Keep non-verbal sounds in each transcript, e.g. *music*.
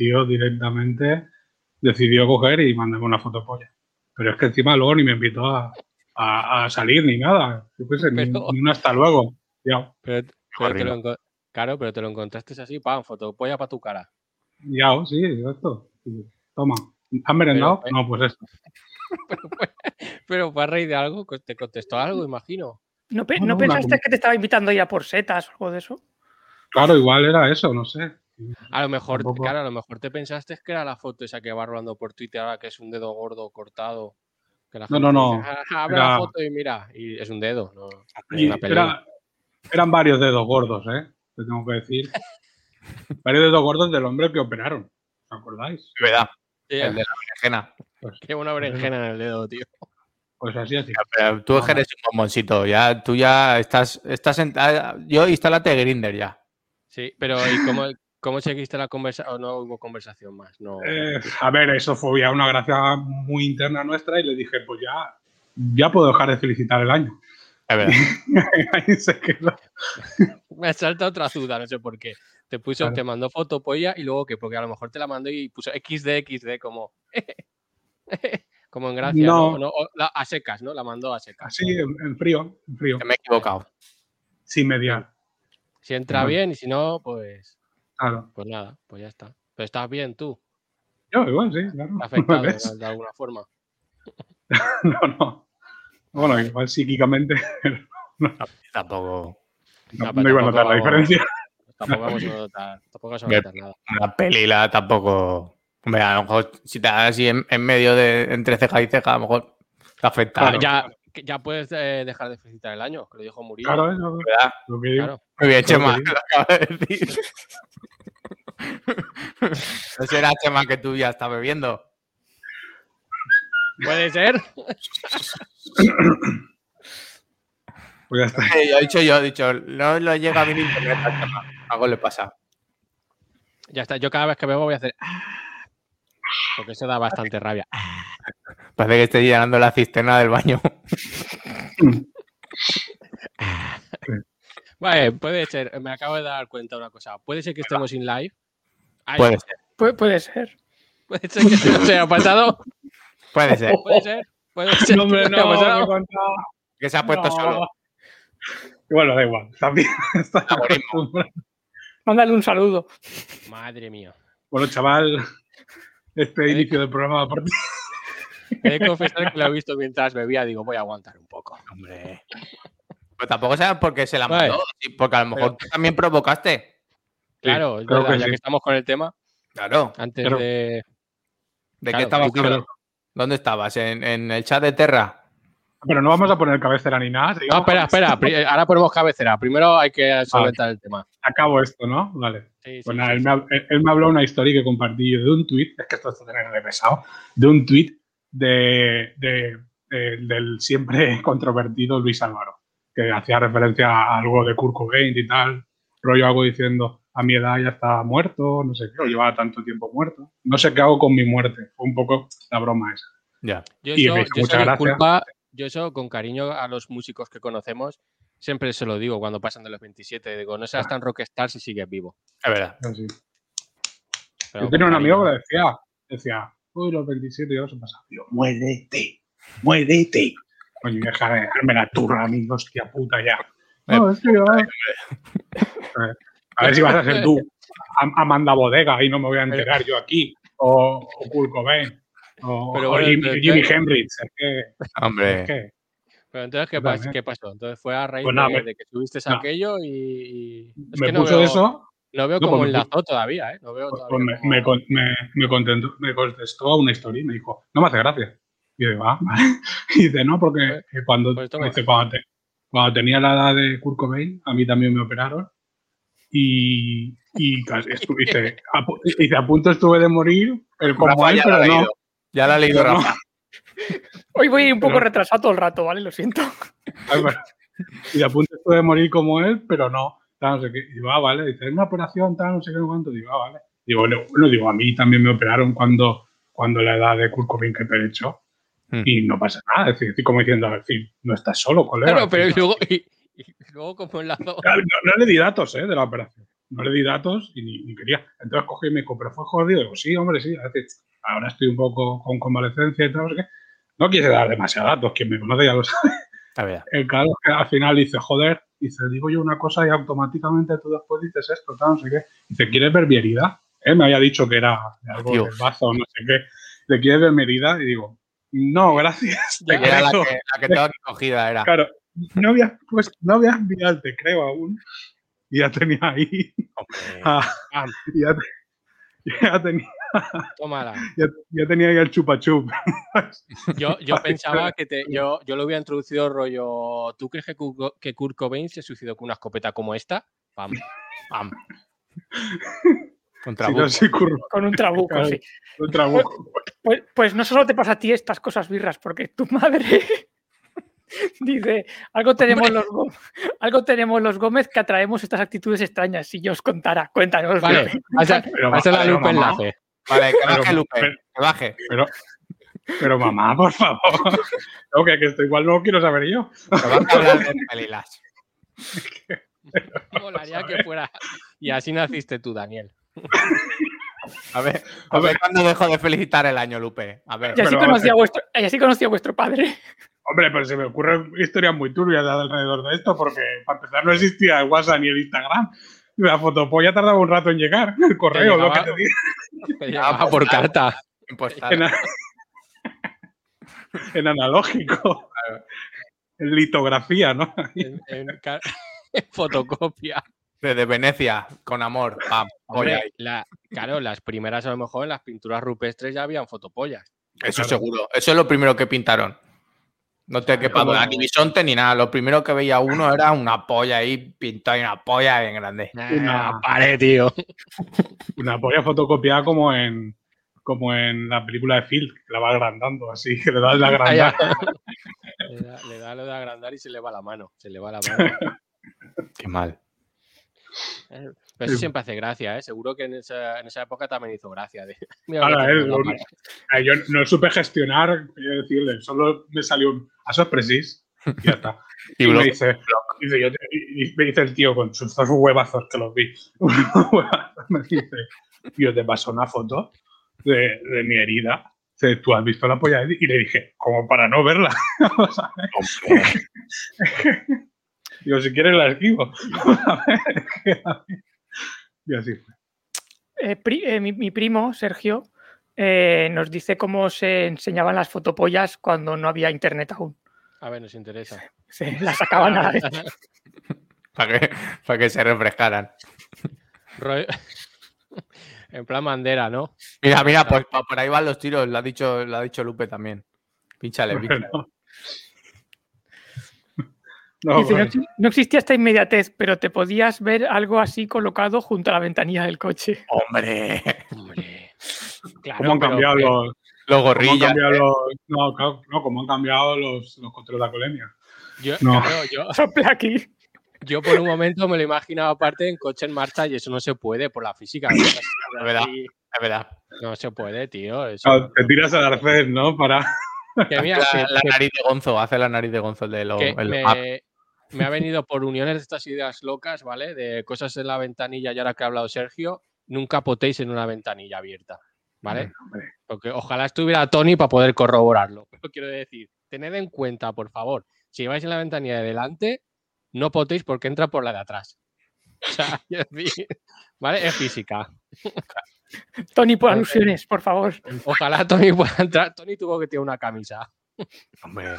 tío directamente decidió coger y mandarme una foto polla. Pero es que encima luego ni me invitó a, a, a salir ni nada. Yo qué sé, ni, Pero- ni un hasta luego. Ya, Pero, pero te lo Horrible. enco- claro, pero te lo encontraste así, pam, fotopolla para tu cara. ya, sí, esto. Toma. ¿Has merendado? Pero, no, pues esto. *laughs* Pero fue a raíz de algo, te contestó algo, imagino. ¿No, pe- No, ¿no no, pensaste una- que te estaba invitando a ir a por setas o algo de eso? Claro, igual era eso, no sé. A lo mejor, Tampoco- claro, a lo mejor te pensaste que era la foto esa que va rolando por Twitter ahora que es un dedo gordo cortado. Que la No, gente no, no. dice, "Ah, abre Era- la foto y mira, y es un dedo, no. es era- eran varios dedos gordos, ¿eh? Te tengo que decir. *laughs* varios dedos gordos del hombre que operaron. ¿Os acordáis? Es verdad. Sí, El de la berenjena. Qué una berenjena en el dedo, tío. Pues así, así. Pero tú No, eres un bomboncito. Ya, tú ya estás, estás en, ah, Yo instálate Grinder ya. Sí, pero ¿y cómo, cómo seguiste la conversación? ¿O no hubo conversación más? No. Eh, a ver, eso fue ya una gracia muy interna nuestra y le dije, pues ya, ya puedo dejar de felicitar el año. Es verdad. *laughs* Ahí se quedó. Me salta otra duda, no sé por qué. Te puso, Claro. te mandó foto polla y luego que, porque a lo mejor te la mandó y puso XD, XD, como. *laughs* como en gracia, ¿no? No. No, o la- a secas, ¿no? La mandó a secas. Así, en, en frío, en frío. Que me he equivocado. Sin mediar. Si entra bien y si no, pues, Claro. pues nada, pues ya está. Pero estás bien tú, Yo igual, sí, claro. *laughs* afectado de, ¿Ves? de alguna forma. *laughs* No, no. Bueno, igual psíquicamente *laughs* Tampoco. no, No, pero no iba a notar la tampoco- diferencia. Tampoco vamos a notar, tampoco vamos a notar nada. Una peli la tampoco. Hombre, a lo mejor si te das así en, en medio de entre ceja y ceja, a lo mejor te afecta. Claro. ¿no? Ya, que ya puedes eh, dejar de felicitar el año, que lo dijo Murillo. Claro, eso ¿Verdad? es lo que digo. Claro. Muy bien, Chema, lo *laughs* acabas de decir. *laughs* No será Chema que tú ya estás bebiendo. Puede ser. Pues ya está. Eh, yo he dicho yo, he dicho, no lo llega a mi internet a Chema. Algo le pasa. Ya está. Yo cada vez que bebo voy a hacer. "Ah", Porque eso da bastante rabia. Parece que estoy llenando la cisterna del baño. *laughs* Vale, puede ser. Me acabo de dar cuenta de una cosa. Puede ser que estemos in live. Ay, Puede ser, Pu- puede ser. Puede ser que se nos haya pasado. puede ser. Puede ser. Puede ser. No, hombre, que no, se ha puesto No. solo. Bueno, da igual. También *laughs* está. Mándale un saludo. Madre mía. Bueno, chaval, este inicio del programa por ti. He de confesar que lo he visto mientras bebía. Digo, voy a aguantar un poco. Hombre. Pues tampoco sabes por qué se la Vale. mandó. sí, Porque a lo mejor tú también provocaste. Claro, que ya sí. que estamos con el tema, Claro. antes Claro. de. ¿De Claro, qué estabas? ¿Dónde estabas? ¿En, en el chat de Terra? Pero no vamos a poner cabecera ni nada. No, espera, espera. pri- Ahora ponemos cabecera. Primero hay que solventar el tema. Acabo esto, ¿no? Vale. Sí, sí, Pues sí, nada, sí. él, me, ha- él- él me habló una historia que compartí yo de un tuit, es que esto está teniendo de pesado, de un tuit de, de- de- del siempre *laughs* controvertido Luis Álvaro, que hacía referencia a algo de Kurt Cobain y tal, rollo algo diciendo, a mi edad ya está muerto, no sé qué, o llevaba tanto tiempo muerto, no sé qué hago con mi muerte, fue un poco la broma esa. Ya. Yo Y eso, me hizo yo mucha eso yo eso con cariño a los músicos que conocemos, siempre se lo digo cuando pasan de los 27. Digo, no seas tan rockstar si sigues vivo. Es verdad. Yo tenía un amigo que decía, decía, uy, los 27 ya se pasa. Digo, muérete, muérete. Oye, deja de dejarme la turra a mí, hostia puta ya. No, es que yo- Eh, A ver si vas a ser tú, Am- Amanda Bodega, y no me voy a enterar yo aquí. O, o Kurt Cobain. O, Pero bueno, ¿qué? Hendrix. Es que, Hombre. es que- Pero entonces, ¿qué, pasó? Entonces fue a raíz Pues nada, de, me- de que tuviste no. aquello y. y- es me que no puso veo, eso, No veo No, pues me pu- enlazó todavía, ¿eh? No veo pues, todavía me, cómo- me, con- me, me contentó- me contestó a una historia y me dijo, no me hace gracia. Y yo digo, ah, *laughs* vale. Y dice, no, porque cuando, Pues dice, cuando, te- cuando tenía la edad de Kurt Cobain, a mí también me operaron. Y, y *laughs* dice, a, dice, a punto estuve de morir, el como lo pero no. leído. Ya la ha leído no. Rafa. *laughs* Hoy voy un poco Pero- retrasado todo el rato, ¿vale? Lo siento. Ay, bueno. Y a punto estuve de morir como él, pero no. Tal, no sé qué. Digo, ah, vale. Dice, es una operación, tal, no sé qué, no cuánto. Digo, ah, vale. Digo, bueno, digo, a mí también me operaron cuando, cuando la edad de Kurt Cobain que he hecho. Hmm. Y no pasa nada. Es decir, estoy como diciendo, en fin, no estás solo, colega. Claro, pero luego, y, y luego cómo enlazó. *laughs* claro, no, no le di datos, ¿eh? De la operación. no le di datos y ni, ni quería. Entonces cogí y me dijo, pero fue jodido. Digo, sí, hombre, sí. es decir, ahora estoy un poco con convalecencia y tal, no sé qué. No quise dar demasiados datos, quien me conoce ya lo sabe. A ver. El caso es que al final dice, joder, dice, digo yo una cosa y automáticamente tú después dices esto, tal, no sé qué. Dice, ¿quieres ver mi herida? Él me había dicho que era de algo Tío. del bazo, no sé qué. ¿Le quieres ver mi herida? Y digo, no, gracias. te Era la creo". que, la que tengo aquí cogida, era. Claro, no había, pues, no había enviado, te creo aún. Y ya tenía ahí, ah, Pam, ya, te- ya tenía, tómala. *laughs* ya, ya tenía ahí el chupa chup. *laughs* Yo, yo pensaba que te, yo, yo lo hubiera introducido rollo. ¿Tú crees que, Kurt- que Kurt Cobain se suicidó con una escopeta como esta? Pam. Pam. *laughs* No, sí, curro, Con un trabuco, Claro. sí. un trabuco. Pues, pues no solo te pasa a ti estas cosas birras, porque tu madre dice, algo tenemos, los, Gó- algo tenemos los Gómez que atraemos estas actitudes extrañas. Si yo os contara, cuéntanos. Vale, Pero, pasa la mamá, enlace. Vale, que Pero- baje, Lupe. pero- Que baje. Pero, pero mamá, por favor. *laughs* No, que, que esto igual no lo quiero saber yo. Que baje a hablar de pelilas. *laughs* Molaría que fuera. Y así naciste tú, Daniel. A ver, a ver cuándo dejo de felicitar el año, Lupe. A ver. Y así, Pero, conocí a vuestro, y así conocí a vuestro padre. Hombre, pero se me ocurren historias muy turbias alrededor de esto, porque para empezar no existía el WhatsApp ni el Instagram. La fotopolla tardaba un rato en llegar. *laughs* El correo, lo que te digo. Te llegaba por carta. En, *laughs* en analógico. En litografía, ¿no? En, en ca- *laughs* en fotocopia. Desde Venecia, con amor. Pam. Hombre, la- claro, las primeras a lo mejor en las pinturas rupestres ya habían fotopollas. Eso Claro. seguro. Eso es lo primero que pintaron. No te quepa duda, ni bisonte ni nada. Lo primero que veía uno era una polla ahí pintada y una polla bien grande. Una- pared, tío. *laughs* Una polla fotocopiada como en como en la película de Phil, que la va agrandando así, *laughs* que le das la Ah, ya. agrandada. Le da, le da lo de agrandar y se le va la mano. Se le va la *laughs* mano. Qué mal. Pero eso siempre hace gracia, ¿eh? Seguro que en esa, en esa época también hizo gracia. De, *laughs* Ahora, eh, Yo no supe gestionar, quiero decirle, solo me salió un a sorpresis y ya está. *laughs* Y Y me dice, dice, yo y me dice el tío con sus dos huevazos que los vi. *laughs* me dice, yo te paso una foto de, de mi herida. Dice, ¿Tú has visto la polla? Y le dije, como para no verla. Vamos a ver. Digo, si quieres la esquivo. A ver, y así fue. Eh, pri- eh, mi, mi primo, Sergio, eh, nos dice cómo se enseñaban las fotopollas cuando no había internet aún. A ver, nos interesa. Se las sacaban a la vez. *laughs* Para que, para que se refrescaran. *laughs* En plan bandera, ¿no? Mira, mira, pues por ahí van los tiros. Lo ha dicho, lo ha dicho Lupe también. Pínchale, pínchale. Bueno. No, Dice, no, bueno. exi- no existía esta inmediatez, pero te podías ver algo así colocado junto a la ventanilla del coche. Hombre, Hombre. Claro, ¿Cómo han pero cambiado los, los cómo han gorrillas. los, no, claro, no, cómo han cambiado los, los controles de alcoholemia? Yo, No. claro, yo, *laughs* Sopla aquí. yo por un momento me lo imaginaba aparte en coche en marcha y eso no se puede por la física. Es verdad. Es verdad. No se puede, tío. eso- Claro, te tiras al arcén, ¿no? Para. que mira, La, que- la nariz de Gonzo, hace la nariz de Gonzo el de lo, que el me, map. Me ha venido por uniones de estas ideas locas, ¿vale? De cosas en la ventanilla y ahora que ha hablado Sergio, nunca potéis en una ventanilla abierta, ¿vale? Hombre, Porque ojalá estuviera Tony para poder corroborarlo. Pero quiero decir, tened en cuenta, por favor, si vais en la ventanilla de delante, no potéis porque entra por la de atrás. *laughs* O sea, ¿vale? Es física. *laughs* Tony, por alusiones, por favor. Ojalá Tony pueda entrar. Tony tuvo que tener una camisa. Hombre,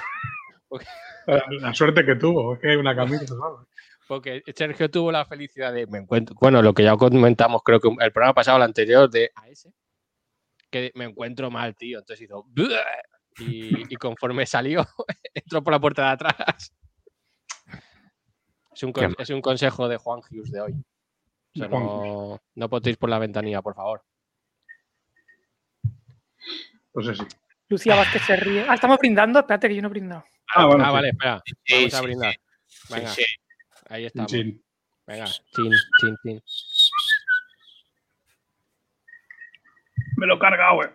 la, la suerte que tuvo, es que hay una camisa, ¿sabes? Porque Sergio tuvo la felicidad de, me encuentro, bueno, lo que ya comentamos, creo que el programa pasado, el anterior, de AS, que me encuentro mal, tío. Entonces hizo, y, y conforme salió, *laughs* entró por la puerta de atrás. Es un, es un consejo de Juan Hughes de hoy. O sea, no, no potéis por la ventanilla, por favor. Pues sí. Lucía Vázquez se ríe. Ah, estamos brindando. Espérate que yo no he brindado. Ah, bueno, ah, sí. vale, espera. Sí, Vamos a brindar. Venga, sí. ahí estamos. Chin. Venga, chin, chin, chin. Me lo he cargado, eh.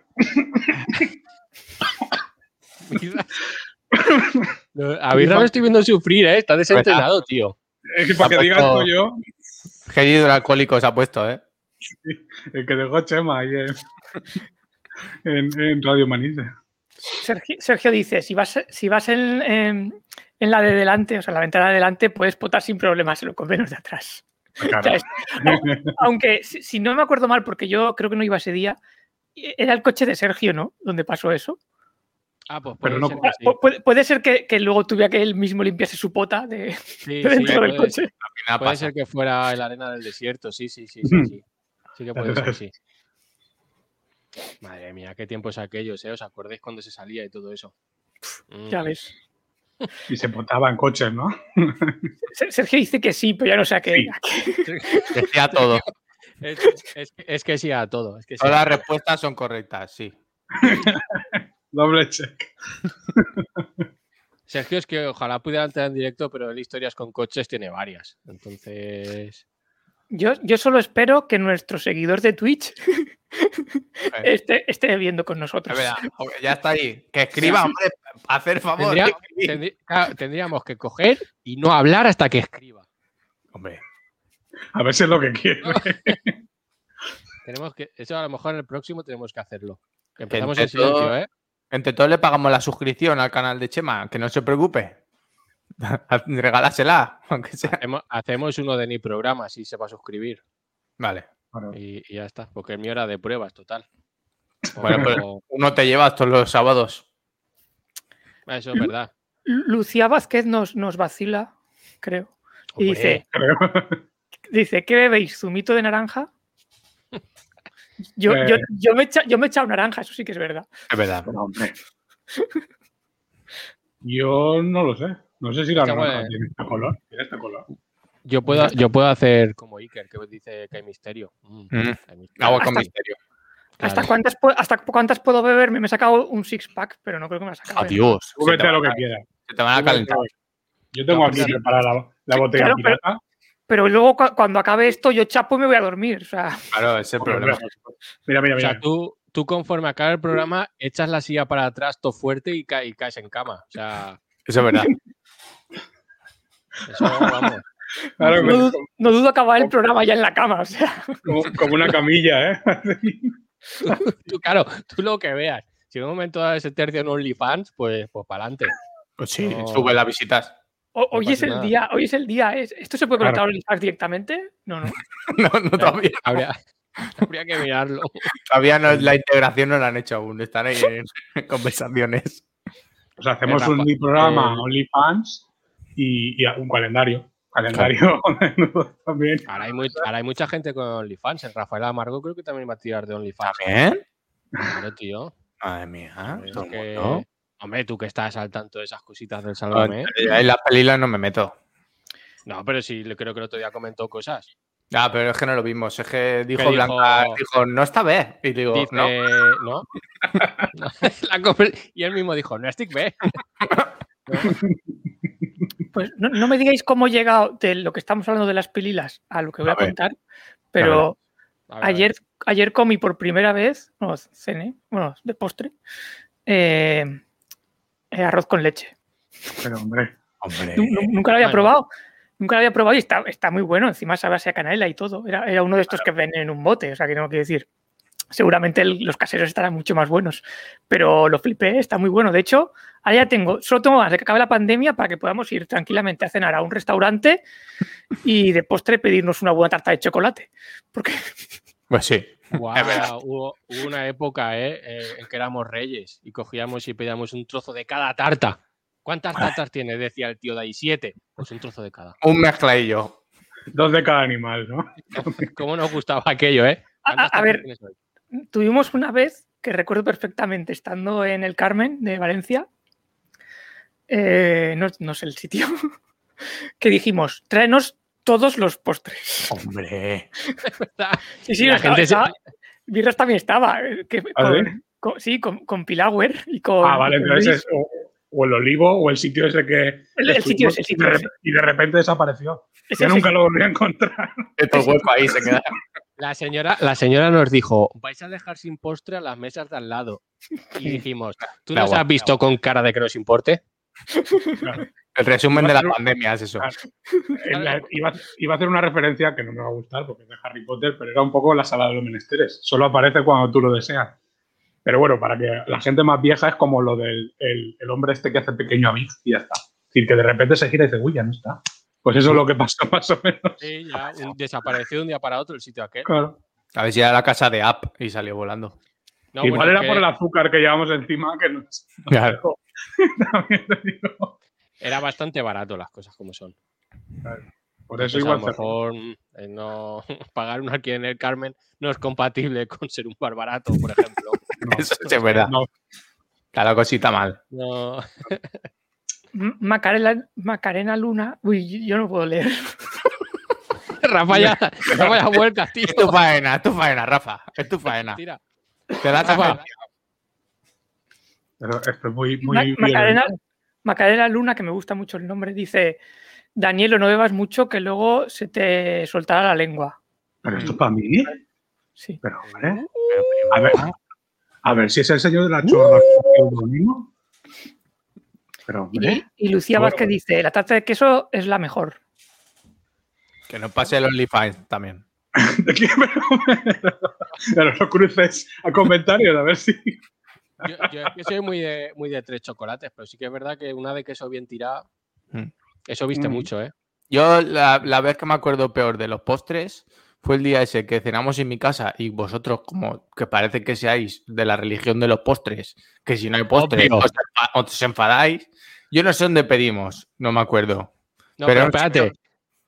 A *laughs* Birra lo estoy viendo sufrir, ¿eh? Está desentrenado, tío. Es que para que Ha diga puesto- esto yo. Qué hídro alcohólico se ha puesto, ¿eh? El que dejó Chema ahí en, en, en Radio Manice. Sergio, Sergio dice, si vas, si vas en, en- en la de delante, o sea, en la ventana de delante, puedes potar sin problemas en los convenios de atrás. Claro. O sea, es- aunque, si, si no me acuerdo mal, porque yo creo que no iba ese día, era el coche de Sergio, ¿no? Donde pasó eso. Ah, pues Pero puede no- ser que sí. Pu- puede, puede ser que, que luego tuviera que él mismo limpiase su pota de, Sí, de sí, dentro del puede, coche. Puede pasa. ser que fuera en la arena del desierto, sí, sí, sí, sí, sí. *laughs* Sí que puede ser, sí. Madre mía, qué tiempos aquellos, ¿eh? ¿Os acordáis cuando se salía y todo eso? Mm. Ya ves. Y se potaba en coches, ¿no? *laughs* Se- Sergio dice que sí, pero ya no sé a qué. Sí. Decía *laughs* todo. Es, es- es que sí a todo. Es que sí Todas a las respuestas son correctas, sí. *laughs* Doble check. Sergio, es que ojalá pudiera entrar en directo, pero él historias con coches tiene varias. Entonces. Yo, yo solo espero que nuestro seguidor de Twitch *laughs* esté, esté viendo con nosotros. verdad, ya está ahí. Que escriba, hombre, hacer favor. Tendría- *laughs* de escribir. tendrí- claro, tendríamos que coger y no hablar hasta que escriba. Hombre, A ver si es lo que quiere. Tenemos que, eso a lo mejor en el próximo tenemos que hacerlo. Empezamos en todo- silencio, ¿eh? entre todos le pagamos la suscripción al canal de Chema, que no se preocupe. *laughs* Regálasela, *laughs* aunque sea. Hacemos, hacemos uno de ni programa si se va a suscribir. Vale. Y, y ya está, porque el mío era de pruebas, total. Bueno, pues- O- Uno te llevas todos los sábados. Eso es verdad. Lucía Vázquez nos, nos vacila, creo. Y dice, Creo. dice, ¿qué bebéis? ¿Zumito de naranja? Yo, Eh. yo, yo me he echa- yo me he echado naranja, eso sí que es verdad. Es verdad. Pero, hombre. Yo no lo sé. No sé si la naranja bueno. tiene este color. Tiene este color. Yo puedo, yo puedo hacer como Iker, que dice que hay misterio. Mm, Mm. hay misterio. Agua con misterio. ¿Hasta, cuántas, ¿Hasta cuántas puedo beber? Me he sacado un six pack, pero no creo que me la sacado. Adiós. Tú Se vete te, a lo van que a, quieras. se te van a calentar. Yo tengo aquí sí. preparada la, la botella claro, pero- pirata. Pero luego cu- cuando acabe esto, yo chapo y me voy a dormir. O sea, Claro, ese es el problema. Mira, mira, O mira. sea, tú, tú conforme acabe el programa, echas la silla para atrás todo fuerte y, ca- y caes en cama. O sea, Eso es verdad. *laughs* eso vamos. *laughs* Claro, no, dudo, no dudo acabar el programa ya en la cama. O sea, como, como una camilla, ¿eh? *laughs* Tú, claro, tú lo que veas. Si en un momento da ese tercio en OnlyFans, pues, pues para adelante. Pues sí, No. sube las visitas. ho- hoy es el nada. día, hoy es el día. es- ¿Esto se puede Claro. conectar a OnlyFans directamente? No, no. *laughs* No, no todavía. Habría, habría que mirarlo. Todavía no, la integración no la han hecho aún. Están ahí en, conversaciones. Sea, hacemos un programa eh, OnlyFans y, y un calendario. Calendario *laughs* también. Ahora hay, muy- ahora hay mucha gente con OnlyFans. El Rafael Amargo creo que también va a tirar de OnlyFans. ¿También? Claro, tío. Madre mía. Es que-. Hombre, tú que estás al tanto de esas cositas del No, Sálvame. En las pelilas no me meto. No, pero sí, creo que el otro día comentó cosas. Ah, pero es que no lo vimos. Es que dijo dijo? Blanca, dijo, no está bien. Y digo, Dice, no. no. *laughs* Y él mismo dijo, no stick B. *laughs* *laughs* Pues no, no me digáis cómo he llegado de lo que estamos hablando de las pililas a lo que voy a, contar, pero A ver, a ver. ayer, ayer comí por primera vez, no, cené, bueno, de postre, eh, eh, arroz con leche. Pero, hombre, Hombre. Nu- nu- Nunca lo había Bueno. probado. Nunca lo había probado y está, está muy bueno. Encima sabe a canela y todo. Era, era uno de estos que venden en un bote. O sea, que tengo que decir. Seguramente el- los caseros estarán mucho más buenos. Pero lo flipé, está muy bueno. De hecho, ahora ya tengo, solo tengo ganas de que acabe la pandemia para que podamos ir tranquilamente a cenar a un restaurante y de postre pedirnos una buena tarta de chocolate. Porque *laughs* Pues sí. Hubo, hubo una época ¿eh? eh, en que éramos reyes y cogíamos y pedíamos un trozo de cada tarta. ¿Cuántas tartas tiene? Decía el tío de ahí, siete. Pues un trozo de cada. Un mezcladillo. dos de cada animal, ¿no? *laughs* ¿Cómo nos gustaba aquello, eh? A- a- ¿Cuántas a tartas ver. Tuvimos una vez, que recuerdo perfectamente, estando en el Carmen de Valencia, eh, no, no sé el sitio, *laughs* que dijimos, tráenos todos los postres. Hombre. *laughs* Sí, sí, la estaba- gente se- estaba- Birras también estaba. eh, que- ¿Ah, con- sí? con- sí, con, con Pilauer y con. Ah, vale, entonces es o, o el olivo o el sitio ese que. El- el sitio ese, el y sitio de, ese. rep- y de repente desapareció. Ese Yo nunca lo volví a encontrar. Esto hueco ahí se queda. *laughs* La señora, la señora nos dijo, vais a dejar sin postre a las mesas de al lado. Y dijimos, ¿tú nos has visto con cara de que nos importe? El resumen Iba de la pandemia es eso. Claro. En la- iba, iba a hacer una referencia que no me va a gustar porque es de Harry Potter, pero era un poco la sala de los menesteres. Solo aparece cuando tú lo deseas. Pero bueno, para que la gente más vieja es como lo del el, el hombre este que hace pequeño a Big y ya está. Es decir, que de repente se gira y dice, uy, ya no está. Pues eso es lo que pasó *laughs* más o menos. Sí, ya un- desapareció de un día para otro el sitio aquel. Claro. A ver si era la casa de App y salió volando. No, Igual bueno, era por el azúcar que llevamos encima que no *laughs* Claro. También te digo. Era bastante barato las cosas como son. Por eso Entonces, igual a lo mejor eh, no *laughs* pagar un alquiler en el Carmen no es compatible con ser un bar barato, por ejemplo. No, Eso es verdad. no. La cosita mal. No. Macarena, Macarena Luna. Uy, yo no puedo leer. *laughs* Rafa ya, *laughs* Rafa ya vuelca, tío. Es tu faena, es tu faena, Rafa. Es tu faena. Tira. Te la Rafa. Pero Esto es muy, muy. Macarena, Macarena Luna, que me gusta mucho el nombre, dice: Danielo, no bebas mucho que luego se te soltará la lengua. Pero esto es para mí. Sí. Pero, hombre. A ver, a ver si es el señor de la chorra. pseudónimo. Pero. Y, y Lucía Bueno. Vázquez dice: La tarta de queso es la mejor. Que nos pase el OnlyFans también. *laughs* ¿De qué? Pero, no cruces a comentarios, a ver si. Yo, soy muy de, muy de tres chocolates, pero sí que es verdad que una de queso bien tirada, Mm. eso viste Mm. mucho, ¿eh? Yo la, la vez que me acuerdo peor de los postres fue el día ese que cenamos en mi casa y vosotros como que parece que seáis de la religión de los postres, que si no hay postres enfa- os enfadáis. Yo no sé dónde pedimos, no me acuerdo. No, Pero pero, espérate.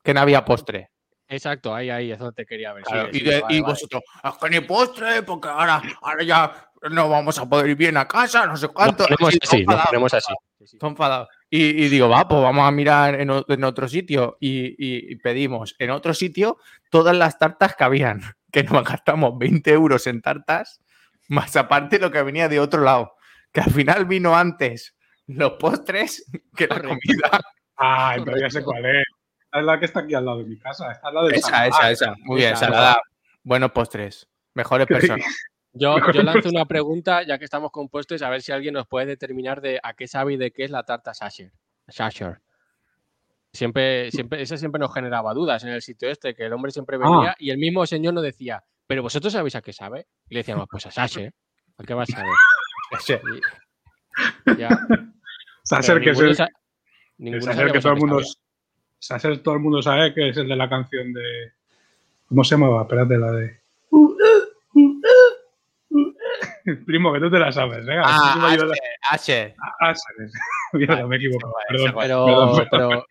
Que no había postre. Exacto, ahí, ahí, es donde te quería ver. Claro, Sigue, y, de- vale, y vale. vosotros, es que ni postre, porque ahora, ahora ya no vamos a poder ir bien a casa, no sé Nos cuánto. ponemos Sí, así, nos ponemos así. Sí, sí. Estoy enfadado. Y, y digo, va, pues vamos a mirar en, en otro sitio. Y, y- y pedimos en otro sitio todas las tartas que habían. *laughs* Que nos gastamos 20 euros en tartas, más aparte lo que venía de otro lado. Que al final vino antes los postres que la comida. Ah, entonces ya sé cuál es. Es la que está aquí al lado de mi casa. Esta es la de Esa, esa, esa. Muy bien, esa, salada. Buenos postres. Mejores personas. Yo, yo lanzo una pregunta, ya que estamos compuestos, a ver si alguien nos puede determinar de a qué sabe y de qué es la tarta Sasher. Sasher. Siempre, siempre, esa siempre nos generaba dudas en el sitio este, que el hombre siempre Ah. venía y el mismo señor nos decía, pero vosotros sabéis a qué sabe. Y le decíamos, pues a Sasher. ¿A qué vas a saber? *laughs* Ese. Ya, *laughs* es ninguno que a todo el mundo. Saser todo el mundo sabe que es el de la canción de. ¿Cómo se llamaba? Espérate, la de. *laughs* Primo, que tú te la sabes, ¿eh? Ah, Así me ayuda- Ashe. Ah. Mierda, me he equivocado. Perdón. Pero, Perdón, perdón. pero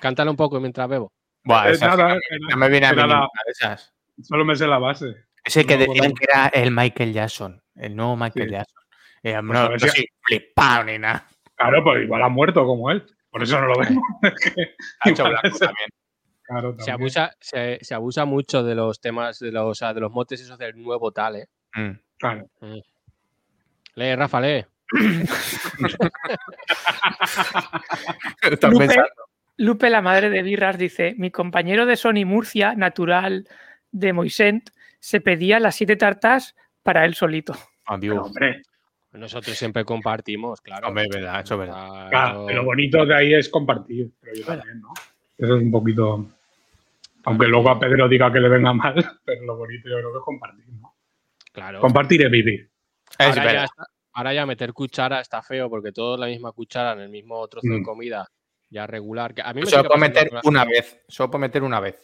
cántalo un poco mientras bebo. Buah, Eh, esa nada, que era- no me viene a mí la- esas. Solo me sé la base. Ese que No decían que era el Michael Jackson, el nuevo Michael Sí. Jackson. Eh, Pues no, no si- soy flipado ni nada. Claro, pues igual ha muerto como él. Por eso no lo vemos. *laughs* Ha hecho blanco también. Claro, Se abusa, se, se abusa mucho de los temas, de los, o sea, de los motes esos del nuevo tal, ¿eh? Mm. Claro. Lee, Rafa, lee. *laughs* Lupe. Lupe, la madre de Birras, dice: Mi compañero de Sony Murcia, natural de Moisent, se pedía las siete tartas para él solito. Adiós. Pero, hombre, Nosotros siempre compartimos, claro. Hombre, es verdad, eso es verdad. Claro, lo bonito de ahí es compartir. Pero yo también, ¿no? Eso es un poquito. Aunque luego a Pedro diga que le venga mal, *laughs* pero lo bonito yo creo que es compartir, ¿no? claro. Compartir es vivir. Es ahora, ya está- ahora ya meter cuchara está feo porque todos la misma cuchara en el mismo trozo de Mm. comida ya regular. que a mí me Solo puedo meter una vez. Solo puedo meter una vez.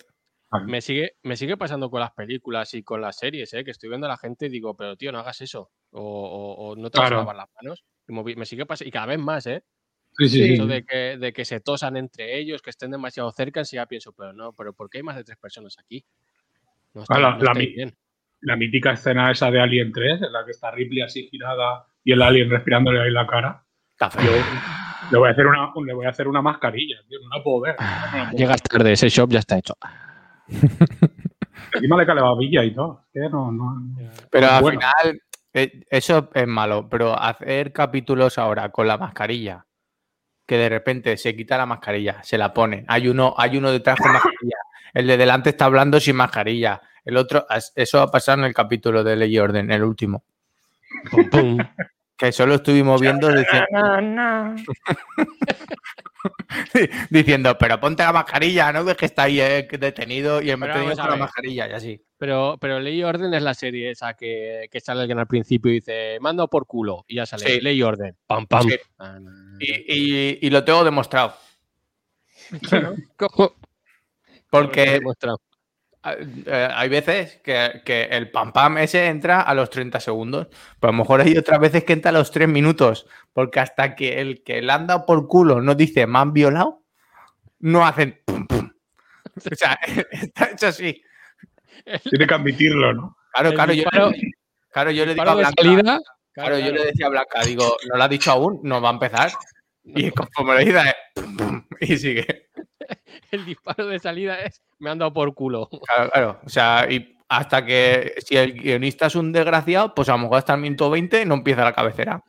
Me sigue, me sigue pasando con las películas y con las series, ¿eh? que estoy viendo a la gente y digo, pero tío, no hagas eso. O, o- o no te vas Claro. a lavar las manos. Y Me sigue pasando, y cada vez más, ¿eh? Sí, sí, Eso sí. de que, de que se tosan entre ellos, que estén demasiado cerca, si ya pienso, pero no, pero ¿por qué hay más de tres personas aquí? No Ah, la- no la bien. La mítica escena esa de Alien 3, en la que está Ripley así girada y el alien respirándole ahí la cara. Está feo. Le voy a hacer una, le voy a hacer una mascarilla, tío. No la puedo ver. No la puedo ver. Llegas tarde, ese shop ya está hecho. *laughs* Encima le cae babilla y todo. No, no, Pero no al bueno. final, eh, eso es malo. Pero hacer capítulos ahora con la mascarilla, que de repente se quita la mascarilla, se la pone. Hay uno, hay uno detrás con mascarilla. El de delante está hablando sin mascarilla. El otro, eso ha pasado en el capítulo de Ley y Orden, el último. Pum, pum. Que solo estuvimos viendo dici- Na, na. *laughs* diciendo, pero ponte la mascarilla, no ves que está ahí eh, detenido y vamos a con la mascarilla y así. Pero, pero Ley y Orden es la serie esa que, que sale alguien al principio y dice, mando por culo. Y ya sale, Sí. Ley y Orden. Pam, pam. Sí. Ah, no. Y, y- y lo tengo demostrado. *laughs* ¿Cómo? Porque Demostrado. Eh, hay veces que, que el pam pam ese entra a los 30 segundos. Pero a lo mejor hay otras veces que entra a los 3 minutos. Porque hasta que el que le han dado por culo no dice me han violado, no hacen pum pum. O sea, *laughs* está hecho así. Tiene que admitirlo, ¿no? Claro, claro, yo, claro, yo le digo a Blanca, salida. claro, yo le decía a Blanca, digo, no lo ha dicho aún, no va a empezar. Y conforme lo dice, es pum, pum, y sigue. *laughs* El disparo de salida es, me han dado por culo. *laughs* Claro, claro. O sea, y hasta que si el guionista es un desgraciado, pues a lo mejor hasta el minuto 20 no empieza la cabecera.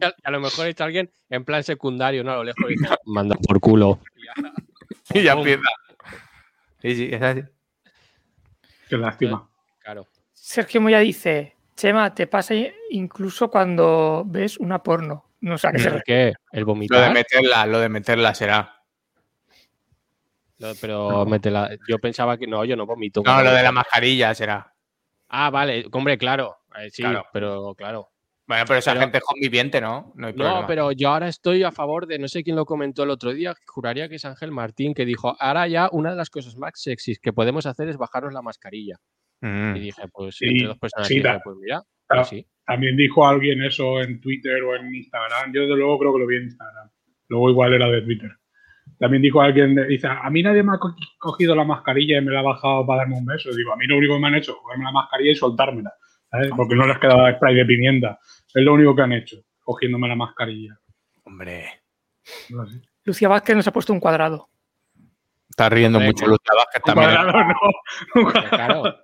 Ya- a lo mejor está alguien en plan secundario, ¿no? A lo lejos y dice, *laughs* manda por culo. Y ya empieza. Sí, sí, es así. Qué lástima. Claro. Sergio Moya dice, Chema, te pasa incluso cuando ves una porno. No sé a qué se ¿Por refiere. qué? ¿El Lo de vomitar? meterla, lo de meterla será. Pero métela. Yo pensaba que no, yo no vomito. No, lo de la mascarilla será. Ah, vale, hombre, claro. eh, sí, Claro. pero claro. Bueno, pero esa Pero- gente es conviviente, ¿no? No hay problema. No, pero yo ahora estoy a favor de, no sé quién lo comentó el otro día, juraría que es Ángel Martín, que dijo, ahora ya una de las cosas más sexys que podemos hacer es bajarnos la mascarilla. Mm. Y dije, pues Sí, entre dos personas, sí, dije, pues mira, pues sí. También dijo alguien eso en Twitter o en Instagram. Yo, desde luego, creo que lo vi en Instagram. Luego, igual era de Twitter. También dijo alguien, dice, a mí nadie me ha co- cogido la mascarilla y me la ha bajado para darme un beso. Digo, a mí lo único que me han hecho es cogerme la mascarilla y soltármela. ¿sabes? Porque no les quedaba spray de pimienta. Es lo único que han hecho, cogiéndome la mascarilla. Hombre, No sé. Lucía Vázquez nos ha puesto un cuadrado. está riendo Hombre, mucho Lucha Vázquez Un también. cuadrado no. Un cuadrado. Claro,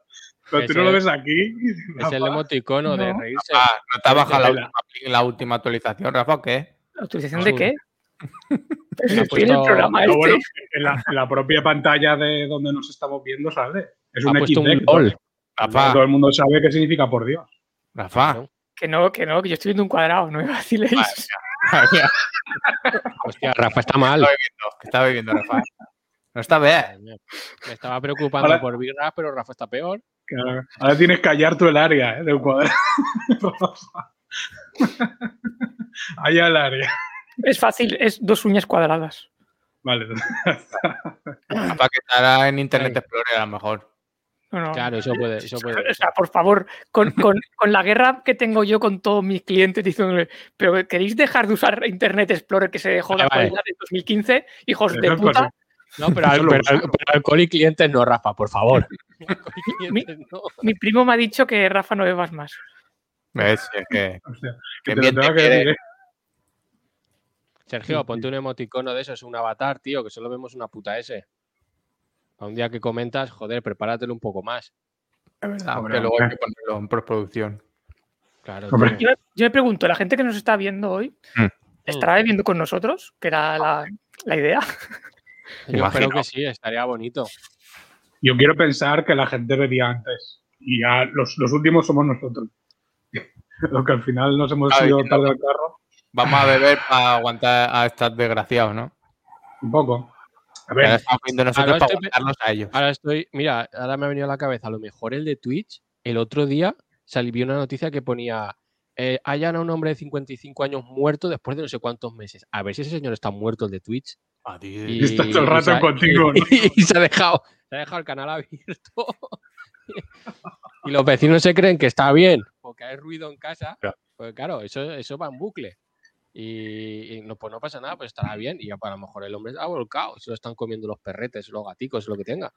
Pero tú no lo ves aquí. es el emoticono de reírse. Ah, ¿No te ha bajado la última, la última actualización, Rafa, o qué? ¿La autorización Ah, de qué? *laughs* *laughs* En el puesto- programa este. bueno, en la, en la propia pantalla de donde nos estamos viendo sale. Es Ha un puesto un LOL. Todo Rafa, todo el mundo sabe qué significa por Dios. Rafa. Que no, que no, que yo estoy viendo un cuadrado, no me vaciléis. *laughs* Hostia, Rafa está mal. ¿Qué está bebiendo, Rafa? No está bien. Me estaba preocupando Ahora- por birras, pero Rafa está peor. Ahora- tienes que hallar tú el área ¿eh? del cuadrado. *laughs* Halla el área. Es fácil, es dos uñas cuadradas. Vale. *laughs* Rafa, que estará en Internet Explorer a lo mejor. No, no. Claro, eso puede, eso puede. O sea, por favor, con, con- con la guerra que tengo yo con todos mis clientes diciéndole, pero ¿queréis dejar de usar Internet Explorer que se dejó de Vale, vale. en 2015? Hijos de Eso es puta. No, pero, al- pero, pero alcohol y clientes no, Rafa, por favor. *laughs* Mi primo me ha dicho que Rafa no bebas más. ¿Ves? Es que, *laughs* Hostia, que que te lo bien te tengo que quiere. Sergio, ponte un emoticono de eso, es un avatar, tío, que solo vemos una puta S. A un día que comentas, joder, prepáratelo un poco más. Es verdad, Hombre, que luego hay que ponerlo en postproducción. Claro. Yo, yo me pregunto, ¿la gente que nos está viendo hoy Mm. estará bebiendo con nosotros? Que era la, la idea. *laughs* Yo Imagino. espero que sí, estaría bonito. Yo quiero pensar que la gente bebía antes. Y ya los, los últimos somos nosotros. *laughs* Lo que al final nos hemos Claro, ido tarde al carro. Vamos a beber para aguantar a estos desgraciados, ¿no? Un poco. A Ya ver, estamos viendo nosotros Ahora para estoy a ellos. Ahora estoy, mira, ahora me ha venido a la cabeza, a lo mejor el de Twitch, el otro día salió una noticia que ponía, eh, hayan a un hombre de 55 años muerto después de no sé cuántos meses. A ver si ese señor está muerto, el de Twitch. Y está todo el rato se ha- contigo, ¿no? *laughs* y se ha dejado, se ha dejado el canal abierto. *laughs* y los vecinos se creen que está bien, porque hay ruido en casa. Pues claro, eso, eso va en bucle. Y, y no, pues no pasa nada, pues estará bien. Y ya, pues, a lo mejor el hombre ha volcado, se lo están comiendo los perretes, los gaticos, lo que tenga.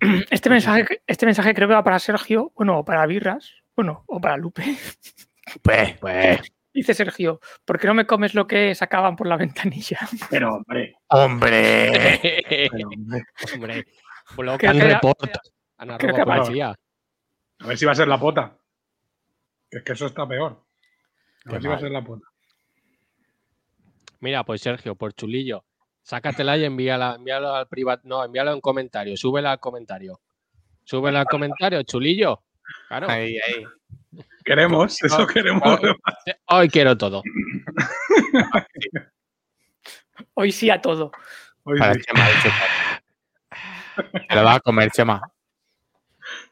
*clears throat* Este mensaje, este mensaje creo que va para Sergio, bueno, o para Birras, bueno, o para Lupe. *laughs* Pues, Pues, Dice Sergio, ¿por qué no me comes lo que sacaban por la ventanilla? *laughs* pero hombre. hombre. pero, hombre. hombre, bloque Creo que- report. Ana creo arroba que- policía. A ver si va a ser la pota. Es que eso está peor. A Qué ver si va a ser la pota. Mira, pues Sergio, por chulillo, sácatela y envíala, envíalo al privado. No, envíalo en comentario, súbela al comentario. Súbela al comentario, chulillo. Claro. Ahí, ahí. Queremos, eso queremos. Hoy quiero todo. Hoy sí a todo. Hoy Para sí. Chema, dicho. Se lo va a comer, Chema.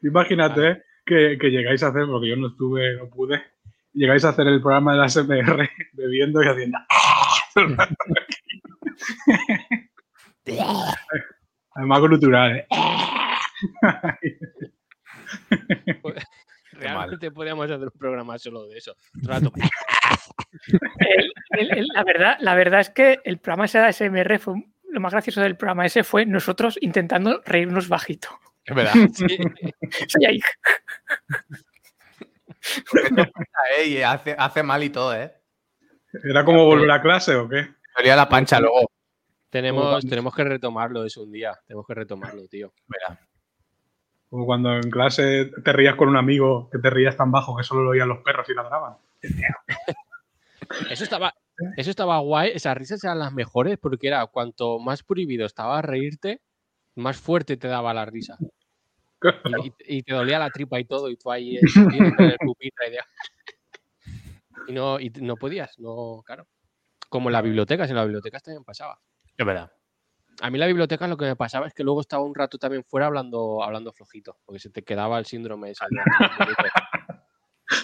Imagínate que, que llegáis a hacer, porque yo no estuve, no pude, llegáis a hacer el programa de la SMR *laughs* bebiendo y haciendo. *laughs* Además, cultural. *laughs* ¿eh? Realmente podríamos hacer un programa solo de eso. Un rato. El- el- el- la, verdad, la verdad es que el programa ese de ASMR fue lo más gracioso del programa ese fue nosotros intentando reírnos bajito. Es verdad. *laughs* Sí. Sí, ahí. Eh, y hace, hace mal y todo, ¿eh? ¿Era como volver a clase o qué? Dolía la pancha luego. Tenemos, tenemos que retomarlo eso un día. Tenemos que retomarlo, tío. Verá. Como cuando en clase te rías con un amigo que te rías tan bajo que solo lo oían los perros y ladraban. Eso estaba, eso estaba guay. Esas risas eran las mejores porque era cuanto más prohibido estaba reírte, más fuerte te daba la risa. Y, y- y te dolía la tripa y todo, y tú ahí eh, en el pupitre y, de- y no, y no podías, no, claro. Como en las bibliotecas, en las bibliotecas también pasaba. Es verdad. A mí la biblioteca lo que me pasaba es que luego estaba un rato también fuera hablando, hablando flojito, porque se te quedaba el síndrome de anticonvulsivo.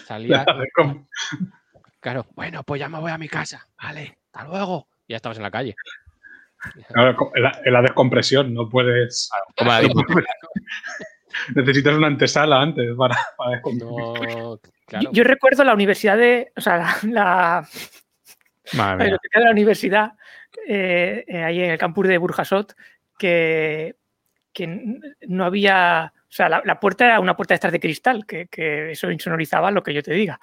Salía, *laughs* claro, bueno, pues ya me voy a mi casa, vale, hasta luego. Y ya estabas en la calle. Claro, en la, en la descompresión no puedes. *laughs* *laughs* Necesitas una antesala antes para, para descomprimir. No, claro. yo recuerdo la universidad de. O sea, la, la- la biblioteca de la universidad, eh, eh, ahí en el campus de Burjasot, que, que no había. O sea, la, la puerta era una puerta de estas de cristal, que, que eso insonorizaba lo que yo te diga.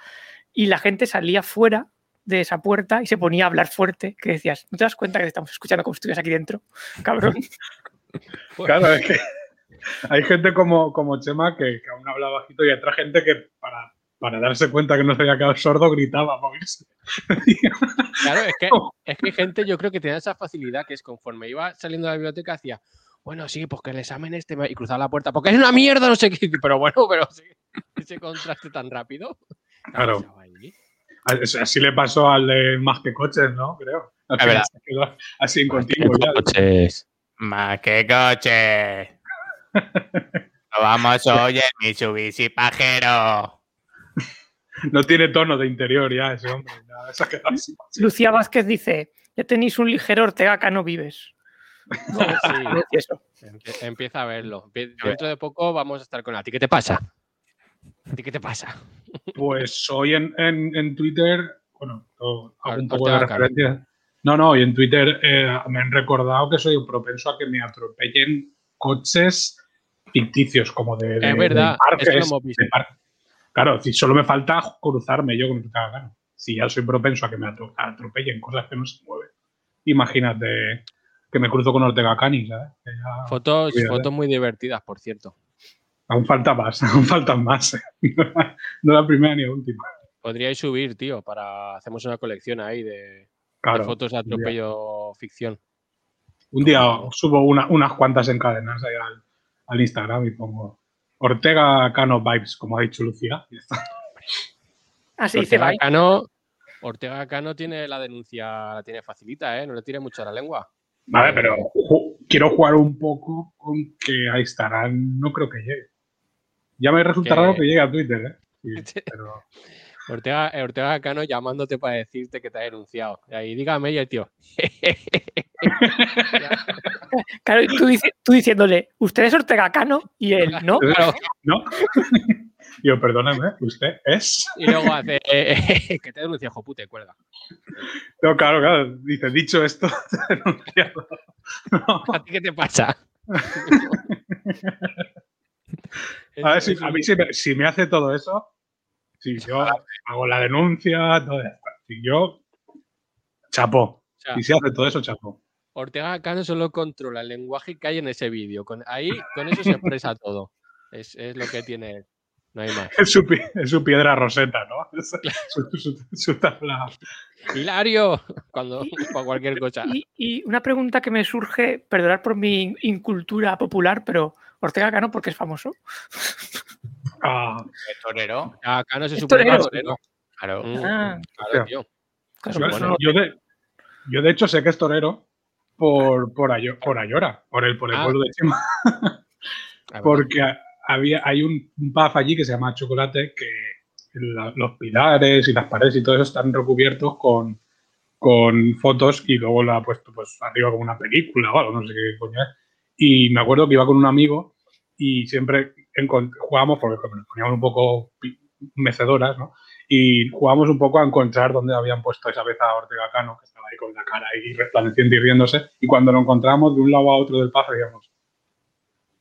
Y la gente salía fuera de esa puerta y se ponía a hablar fuerte, que decías, ¿no te das cuenta que te estamos escuchando como si estuvieras aquí dentro? Cabrón. *laughs* Claro, es que hay gente como, como Chema que, que aún habla bajito y hay otra gente que para, para darse cuenta que no se había quedado sordo gritaba. Claro, es que, *laughs* es que hay gente, yo creo que tenía esa facilidad que es conforme iba saliendo de la biblioteca, hacía, bueno, sí, pues que el examen este me-", y cruzaba la puerta, porque es una mierda, no sé qué, *laughs* pero bueno, pero sí, ese contraste tan rápido. Claro. Así le pasó al de Más que Coches, ¿no? Creo. Al Es final verdad. *laughs* se quedó así en continuo. Coches. Más que coche. Nos vamos hoy en Mitsubishi Pajero. No tiene tono de interior ya ese hombre. ya así. Lucía Vázquez dice, ya tenéis un ligero Ortega acá no vives. *laughs* Sí, empie- empieza a verlo. Dentro de poco vamos a estar con él. ¿A ti qué te pasa? ¿A ti qué te pasa? Pues hoy en, en- en Twitter, bueno, hago un poco de referencia. No, no, y en Twitter eh, me han recordado que soy un propenso a que me atropellen coches ficticios, como de. de- Es verdad, de parques, eso lo hemos visto. de par- Claro, si solo me falta cruzarme yo con Ortega Cano. Si ya soy propenso a que me atro- atropellen cosas que no se mueven. Imagínate que me cruzo con Ortega Cani, ¿sabes? Ya- Fotos, fotos muy divertidas, por cierto. Aún falta más, *laughs* aún faltan más. no la primera ni la última. Podríais subir, tío, para hacemos una colección ahí de, fotos de atropello ficción. Un día subo una- unas cuantas encadenas ahí al, al Instagram y pongo Ortega Cano Vibes, como ha dicho Lucía. Así Ortega. Cano, Ortega Cano tiene la denuncia, la tiene facilita, ¿eh? No le tire mucho a la lengua. Vale, pero ju- quiero jugar un poco con que ahí estarán. No creo que llegue. Ya me resulta Que- raro que llegue a Twitter, ¿eh? Sí, *laughs* pero Ortega, eh, Ortega Cano llamándote para decirte que te ha denunciado. Y ahí dígame y el tío. *laughs* *laughs* Claro, y tú, dici- tú diciéndole, usted es Ortega Cano y él, ¿no? *laughs* Claro, ¿no? Yo, perdóname, usted es. y luego hace eh, que te denuncia, hijo puta, y cuelga. No, claro, claro. Dice, dicho esto, te he denunciado. No. ¿A ti qué te pasa? A ver, si, a mí si me, si me hace todo eso, si yo hago la denuncia, todo esto, si yo, chapó. o sea, Si se hace todo eso, chapó. Ortega Cano solo controla el lenguaje que hay en ese vídeo. Con, ahí, con eso se expresa *laughs* todo. Es, es lo que tiene. él. No hay más. Es su, pi- es su piedra roseta, ¿no? *laughs* Es *laughs* su, su- su tabla. Hilario, cuando para cualquier cosa. Y, y una pregunta que me surge, perdonad por mi incultura popular, pero Ortega Cano porque es famoso. Ah, El torero. Acá no se supone torero. torero. Claro. Mm, Ah, claro, tío. yo, de, yo de hecho sé que es torero por, por, Ayo- por Ayora, por el, por el Ah. pueblo de Chema, verdad. porque había, hay un, pub allí que se llama Chocolate que la- los pilares y las paredes y todo eso están recubiertos con, con fotos y luego la ha puesto pues arriba como una película o algo, no sé qué coño es. Y me acuerdo que iba con un amigo y siempre jugábamos, porque nos poníamos un poco mecedoras, ¿no? Y jugábamos un poco a encontrar dónde habían puesto esa vez a Ortega Cano, que estaba ahí con la cara ahí resplandeciente y riéndose. Y cuando lo encontramos de un lado a otro del paso, digamos,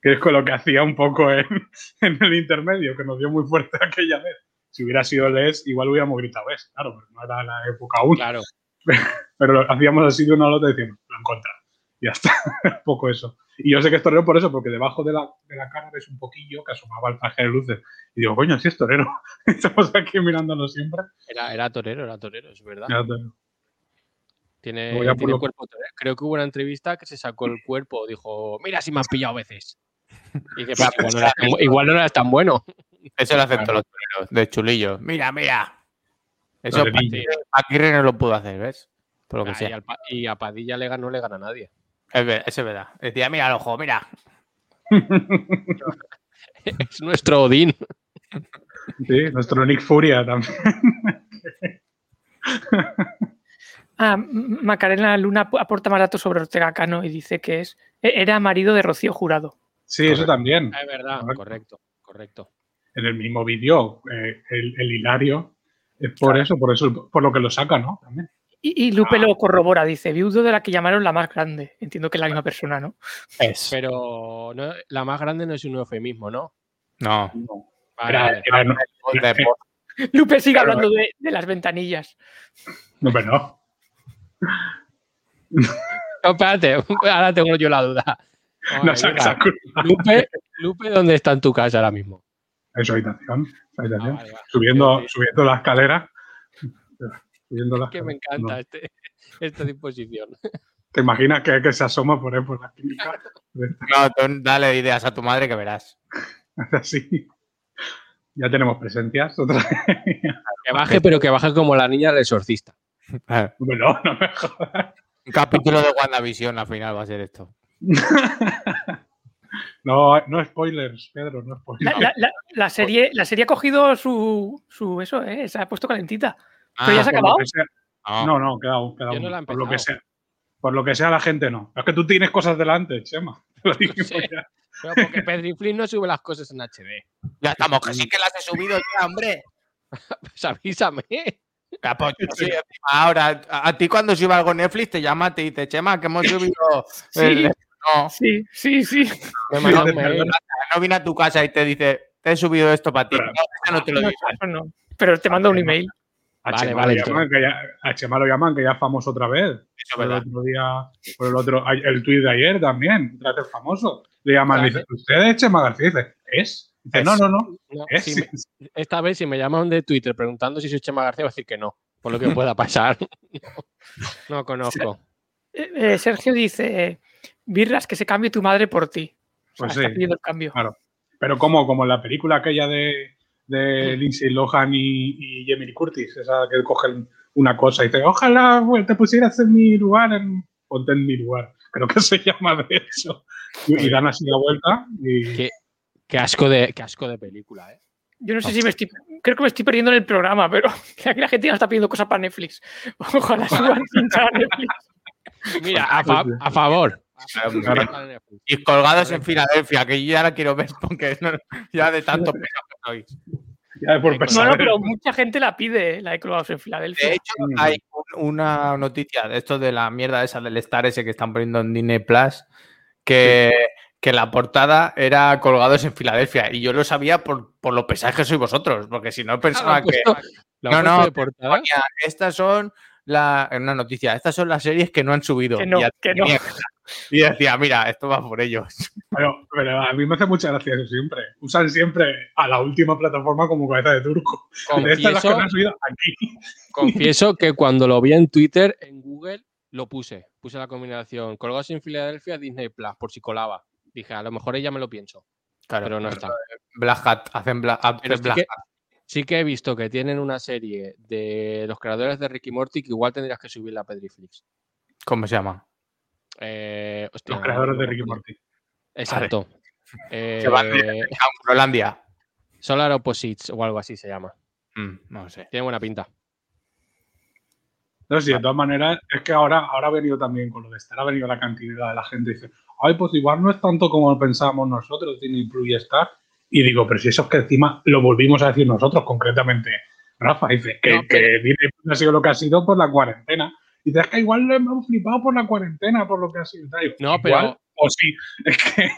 que es con lo que hacía un poco en, *laughs* en el intermedio, que nos dio muy fuerte *laughs* aquella vez. Si hubiera sido Les, igual hubiéramos gritado Es, claro, pero no era la época aún. Claro. *laughs* Pero lo hacíamos así de una a la otra y decíamos, lo encontramos. Ya está, un poco eso. Y yo sé que es torero por eso, porque debajo de la, de la cara ves un poquillo que asomaba el traje de luces. Y digo, coño, sí es torero. *laughs* Estamos aquí mirándolo siempre. Era, era torero, era torero, es verdad. Ya te- Tiene, tiene lo- cuerpo torero. Creo que hubo una entrevista que se sacó el cuerpo. Dijo, mira si me has pillado a veces. Y dice, "Pues igual, no eras tan, bu- igual no eras tan bueno. Eso lo todos los toreros, de chulillo. Mira, mira. Eso Paquirre no lo pudo hacer, ¿ves? Por lo que Ah, y, al y a Padilla le no le gana a nadie. Es ver- eso es verdad. Decía, mira el ojo, mira. *laughs* Es nuestro Odín. Sí, nuestro Nick Furia también. *laughs* Ah, Macarena Luna ap- aporta más datos sobre Ortega Cano y dice que es e- era marido de Rocío Jurado. Sí, eso también. Ah, Es verdad, Correcto. correcto, correcto. En el mismo vídeo, eh, el, el Hilario, es por eso, por eso, por lo que lo saca, ¿no? También. Y, y Lupe lo corrobora, dice, viudo de la que llamaron la más grande. Entiendo que es la misma persona, ¿no? Es. Pero no- la más grande no es un eufemismo, ¿no? No. Vale, Era- vale. era- no, De- Lupe sigue Claro. hablando de, de las ventanillas. no, pero no. No, espérate, ahora tengo yo la duda. No esa. Lupe, Lupe, ¿dónde está en tu casa ahora mismo? En su habitación. su habitación. Ah, vale, vale. Subiendo, Sí, sí. subiendo la escalera. Subiendo la Que me encanta No. este, *laughs* esta disposición. ¿Te imaginas que, que se asoma por ahí por la clínica? *laughs* No, tú dale ideas a tu madre que verás. *laughs* Así. Ya tenemos presencias. Otra vez. Que baje, pero que baje como la niña del exorcista. Bueno, no me jodas. Un capítulo de WandaVision al final va a ser esto. No, no spoilers, Pedro, no La, spoilers. la- la- la serie, la serie ha cogido su, su eso, ¿eh? se ha puesto calentita. Pero ya se ha acabado. Ah, No, no, queda aún, queda Yo aún. no la he por lo que sea. Por lo que sea la gente no. Es que tú tienes cosas delante, Chema. *laughs* Te lo dijimos sé. ya. Pero porque Pedri Flynn no sube las cosas en HD. Ya estamos, que sí que las he subido ya, hombre. *laughs* Pues avísame. Sí, encima ahora, a, a ti cuando sube algo en Netflix te llama, te dice, Chema, que hemos subido. *laughs* Sí. el- No, Sí, sí, sí. Me no viene a tu casa y te dice, te he subido esto para ti. Pero- No, no te lo No, digo. no. Pero te mando un email. A, Vale, Chema vale, lo llaman, que ya, a Chema lo llaman, que ya es famoso otra vez. Eso el otro día, por el otro, el tuit de ayer también, otra vez famoso. Le llaman, Claro. dice, ¿usted es Chema García? Dice, ¿es? Dice, no, no, no. No, Es. si me- esta vez, si me llaman de Twitter preguntando si soy Chema García, voy a decir que no. Por lo que *laughs* pueda pasar. *laughs* no conozco. Eh, eh, Sergio dice, Birras, que se cambie tu madre por ti. O sea, Pues está sí. el cambio. Pero como, como en la película aquella de, de Lindsay Lohan y, y Curtis, esa que cogen una cosa y dicen, ojalá bueno, te pusieras en mi lugar, en, ponte en mi lugar. Creo que *laughs* se llama de eso. Y, y dan así la vuelta y ¿Qué? Qué asco de, qué asco de película, ¿eh? Yo no sé si me estoy. Creo que me estoy perdiendo en el programa, pero *laughs* aquí la gente ya está pidiendo cosas para Netflix. *laughs* Ojalá suban a Netflix. Mira, a, fa- a favor. Claro. Y colgados en Filadelfia, que yo ya la quiero ver porque no- ya de tanto *laughs* peso que soy. ya de por No, No, pero mucha gente la pide, la de Colgados en Filadelfia. De hecho, hay un- una noticia de esto de la mierda esa del Star ese que están poniendo en Disney Plus, que, que la portada era colgados en Filadelfia. Y yo lo sabía por, por lo pesados que sois vosotros, porque si no pensaba que. ¿Lo No, no, estas son la, en una noticia, estas son las series que no han subido. Que no, que no. *laughs* y decía, mira, esto va por ellos. *laughs* Pero, pero a mí me hace mucha gracia eso siempre. Usan siempre a la última plataforma como cabeza de turco. De que Confieso, han subido aquí. *laughs* confieso que cuando lo vi en Twitter, en Google, lo puse. Puse la combinación Colgados en Filadelfia, Disney Plus, por si colaba. Dije, a lo mejor ella me lo pienso. Claro, Pero no está. Black Hat, hacen Black, hacen Pero sí Black que, Hat. sí que he visto que tienen una serie de los creadores de Ricky Morty que igual tendrías que subirla a Pedriflix. ¿Cómo se llama? Eh, hostia, Los creadores no de Ricky. Morty. Exacto. *laughs* Que van Eh, a. Solar Opposites o algo así se llama. Mm, no sé. Tiene buena pinta. No, sí, de todas maneras, es que ahora, ahora ha venido también con lo de estar, ha venido la cantinera de la gente y dice, ay, pues igual no es tanto como pensábamos nosotros, Disney Plus y Star. Y digo, pero si eso es que encima lo volvimos a decir nosotros, concretamente Rafa, dice que, No, que Plus ha sido lo que ha sido por la cuarentena. Y es que igual lo hemos flipado por la cuarentena, por lo que ha sido. No, igual, pero- O sí, *laughs* es que.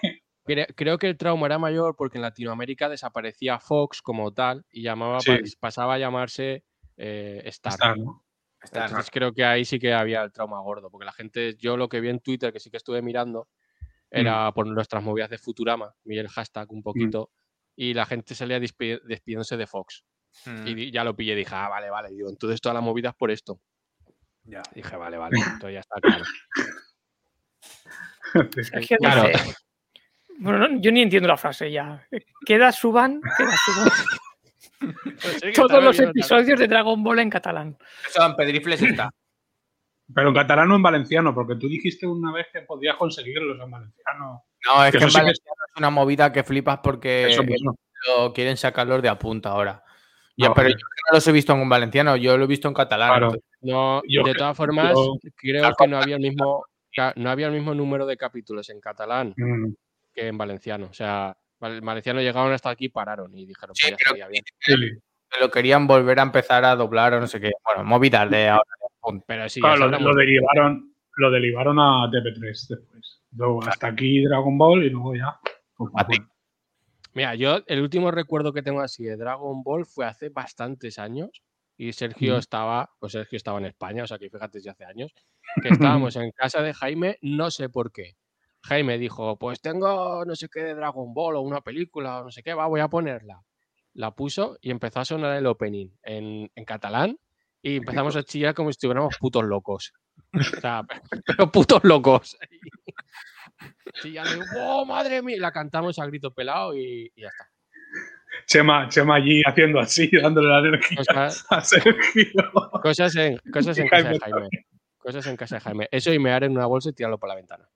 Cre- Creo que el trauma era mayor porque en Latinoamérica desaparecía Fox como tal y llamaba, Sí. pasaba a llamarse eh, Star. Star, ¿no? Entonces creo que ahí sí que había el trauma gordo, porque la gente, yo lo que vi en Twitter, que sí que estuve mirando, era por nuestras movidas de Futurama, vi el hashtag un poquito, y la gente salía despi- despidiéndose de Fox. Mm, Y ya lo pillé, dije, ah, vale, vale, digo, entonces todas las movidas por esto. Ya. Dije, vale, vale, *laughs* entonces ya está claro. *laughs* Sergio Claro. dice- Bueno, no, yo ni entiendo la frase ya. Queda suban, queda suban *laughs* todos los episodios de Dragon Ball en catalán. Eso en Pedrifles está. Pero en catalán o en valenciano, porque tú dijiste una vez que podías conseguirlos en valenciano. No, es Que que, en sí que es- Valenciano es una movida que flipas porque lo quieren sacarlos de apunta ahora. Ya, Ah, pero vale. yo no los he visto en un valenciano, yo lo he visto en catalán. Claro. entonces- No, Yo de todas formas, yo- creo que no había el mismo no había el mismo número de capítulos en catalán Mm, que en valenciano. O sea, en valenciano llegaron hasta aquí y pararon y dijeron, Sí, pues ya creo estaría bien. que lo querían volver a empezar a doblar o no sé qué. Bueno, movidas de ahora. Pero sí, Claro, ya lo, derivaron, lo derivaron a TP3 después. Luego hasta aquí Dragon Ball y luego ya. pues, A ti. bueno. Mira, yo el último recuerdo que tengo así de Dragon Ball fue hace bastantes años y Sergio estaba, pues Sergio estaba en España, o sea que fíjate si hace años, que *laughs* estábamos en casa de Jaime, no sé por qué. Jaime dijo, pues tengo no sé qué de Dragon Ball o una película o no sé qué, va, voy a ponerla. La puso y empezó a sonar el opening en, en catalán y empezamos a chillar como si estuviéramos putos locos. O sea, *laughs* pero putos locos. *laughs* Chillando, ¡oh, madre mía! La cantamos a grito pelado y, y ya está. Chema, Chema allí haciendo así, *laughs* dándole la energía Cosas, *laughs* a Sergio. cosas en, cosas en casa de Jaime. Cosas en casa de Jaime. Eso y mear en una bolsa y tirarlo por la ventana.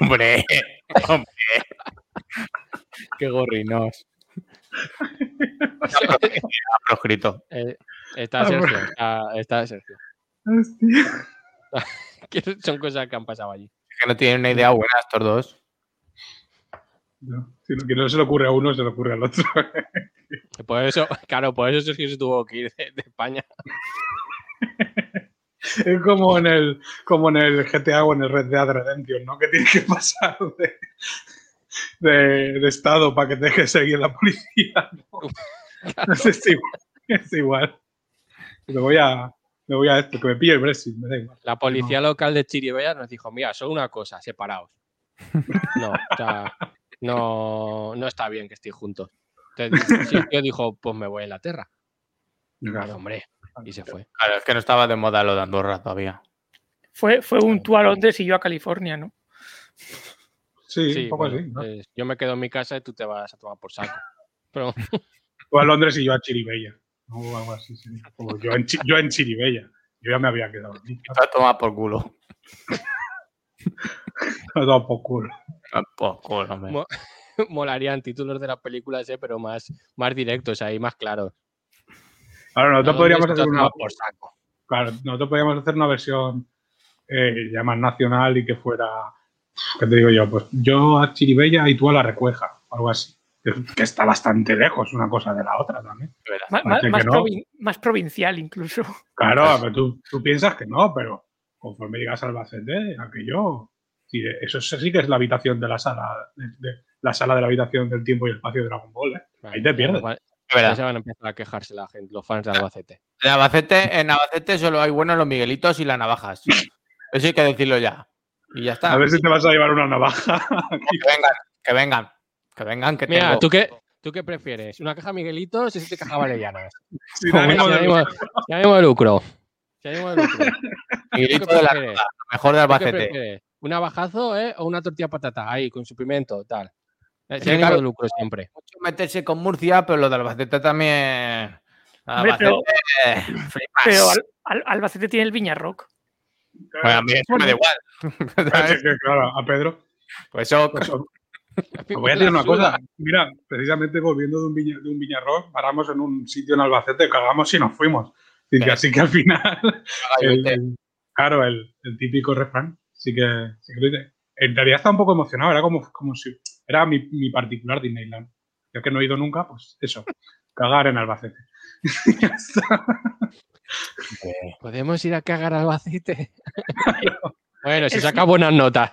Hombre, *laughs* hombre. Qué gorrinos. Ha proscrito. Eh, está Ah, Sergio. Está, está Sergio. Hostia. Son cosas que han pasado allí. Que no tienen una idea buena estos dos. No, si lo que no se le ocurre a uno, se le ocurre al otro. *laughs* Por eso, claro, por eso Sergio se tuvo que ir de, de España. Es como en el, como en el GTA o en el Red Dead Redemption, ¿no? Que tienes que pasar de, de, de estado para que te deje seguir la policía. ¿no? No sé, *laughs* es igual. Es igual. Me voy a, me voy a esto, que me pille el Brexit, me da igual. La policía local de Chiribella nos dijo, mira, solo una cosa, separaos. *laughs* No, o sea, no, no está bien que estéis juntos. Entonces, Sergio dijo, pues me voy a Inglaterra. Pues, hombre, y se fue. Claro, es que no estaba de moda lo de Andorra todavía. Fue, fue un tú a Londres y yo a California, ¿no? Sí, Sí, un poco bueno, así. ¿no? pues, yo me quedo en mi casa y tú te vas a tomar por saco. Pero *laughs* Tú a Londres y yo a Chiribella. ¿no? O algo así. sí. O yo, en, yo en Chiribella. Yo ya me había quedado aquí. Está tomado por culo. *laughs* Me ha dado por culo. *laughs* Molarían títulos de las películas, eh, pero más, más directos, ahí más claros. Ahora, nosotros A podríamos hacer una, por saco. Claro, nosotros podríamos hacer una versión eh, ya más nacional y que fuera, ¿qué te digo yo? Pues yo a Chiribella y tú a la Recueja, o algo así. Que, que está bastante lejos una cosa de la otra también. No. provin- más provincial incluso. Claro, *laughs* pero tú, tú piensas que no, pero conforme llegas al Albacete, aquello, sí, eso sí que es la habitación de la sala, de, de- la sala de la habitación del tiempo y espacio de Dragon Ball, ¿eh? Ahí te pierdes. Ya verdad. se van a empezar a quejarse la gente, los fans de Albacete. En Albacete, en Albacete solo hay buenos los Miguelitos y las navajas. Eso hay que decirlo ya. Y ya está. A ver si te vas a llevar una navaja. Que vengan, que vengan. Que vengan, que Mira, tengo. ¿tú qué, ¿tú qué prefieres? ¿Una caja Miguelitos o siete cajas Valellanas? Ánimo si de- si lucro. Si ánimo de lucro. *laughs* Miguelito ¿Tú qué de la mejor de ¿Tú qué Albacete. ¿Un abajazo eh, o una tortilla de patata? Ahí, con su pimiento, tal. Es que el ánimo claro- de lucro siempre. Mucho meterse con Murcia, pero lo de Albacete también. Hombre, pero- Albacete, flipas. Pero Al- Al- Albacete tiene el Viñarrock. Bueno, a mí eso me da igual. *laughs* Es claro, a Pedro. Pues eso, pues, os voy a decir una cosa. Mira, precisamente volviendo de un, viña, de un Viñarrock, paramos en un sitio en Albacete, cagamos y nos fuimos. Así que, Sí. así que al final, el- Albacete. el- claro, el, el típico refrán, sí que, sí que lo hice. En realidad estaba un poco emocionado, era como, como si era mi, mi particular Disneyland. Ya que no he ido nunca, pues eso, cagar en Albacete. *laughs* Ya está. ¿Podemos ir a cagar al Albacete? bueno, si saca buenas notas.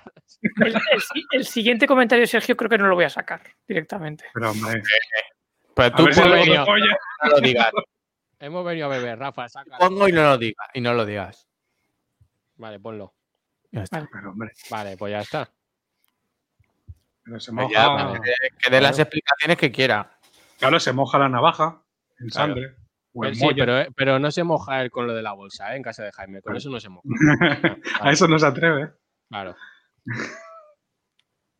El, el si- el siguiente comentario de Sergio creo que no lo voy a sacar directamente. Pero hombre, Pero a tú si oye. no lo digas. Hemos venido a beber, Rafa, saca. Pongo y no lo digas. Y no lo digas. Vale, ponlo. Ya está. Vale. Pero hombre, Vale, pues ya está. pero se Pues ya, moja, que, que dé las explicaciones que quiera. claro, se moja la navaja en Claro. sangre. Pero sí, pero, eh, pero no se moja él con lo de la bolsa, ¿eh? En casa de Jaime. Con eso no se moja. *laughs* a eso no se atreve. Claro.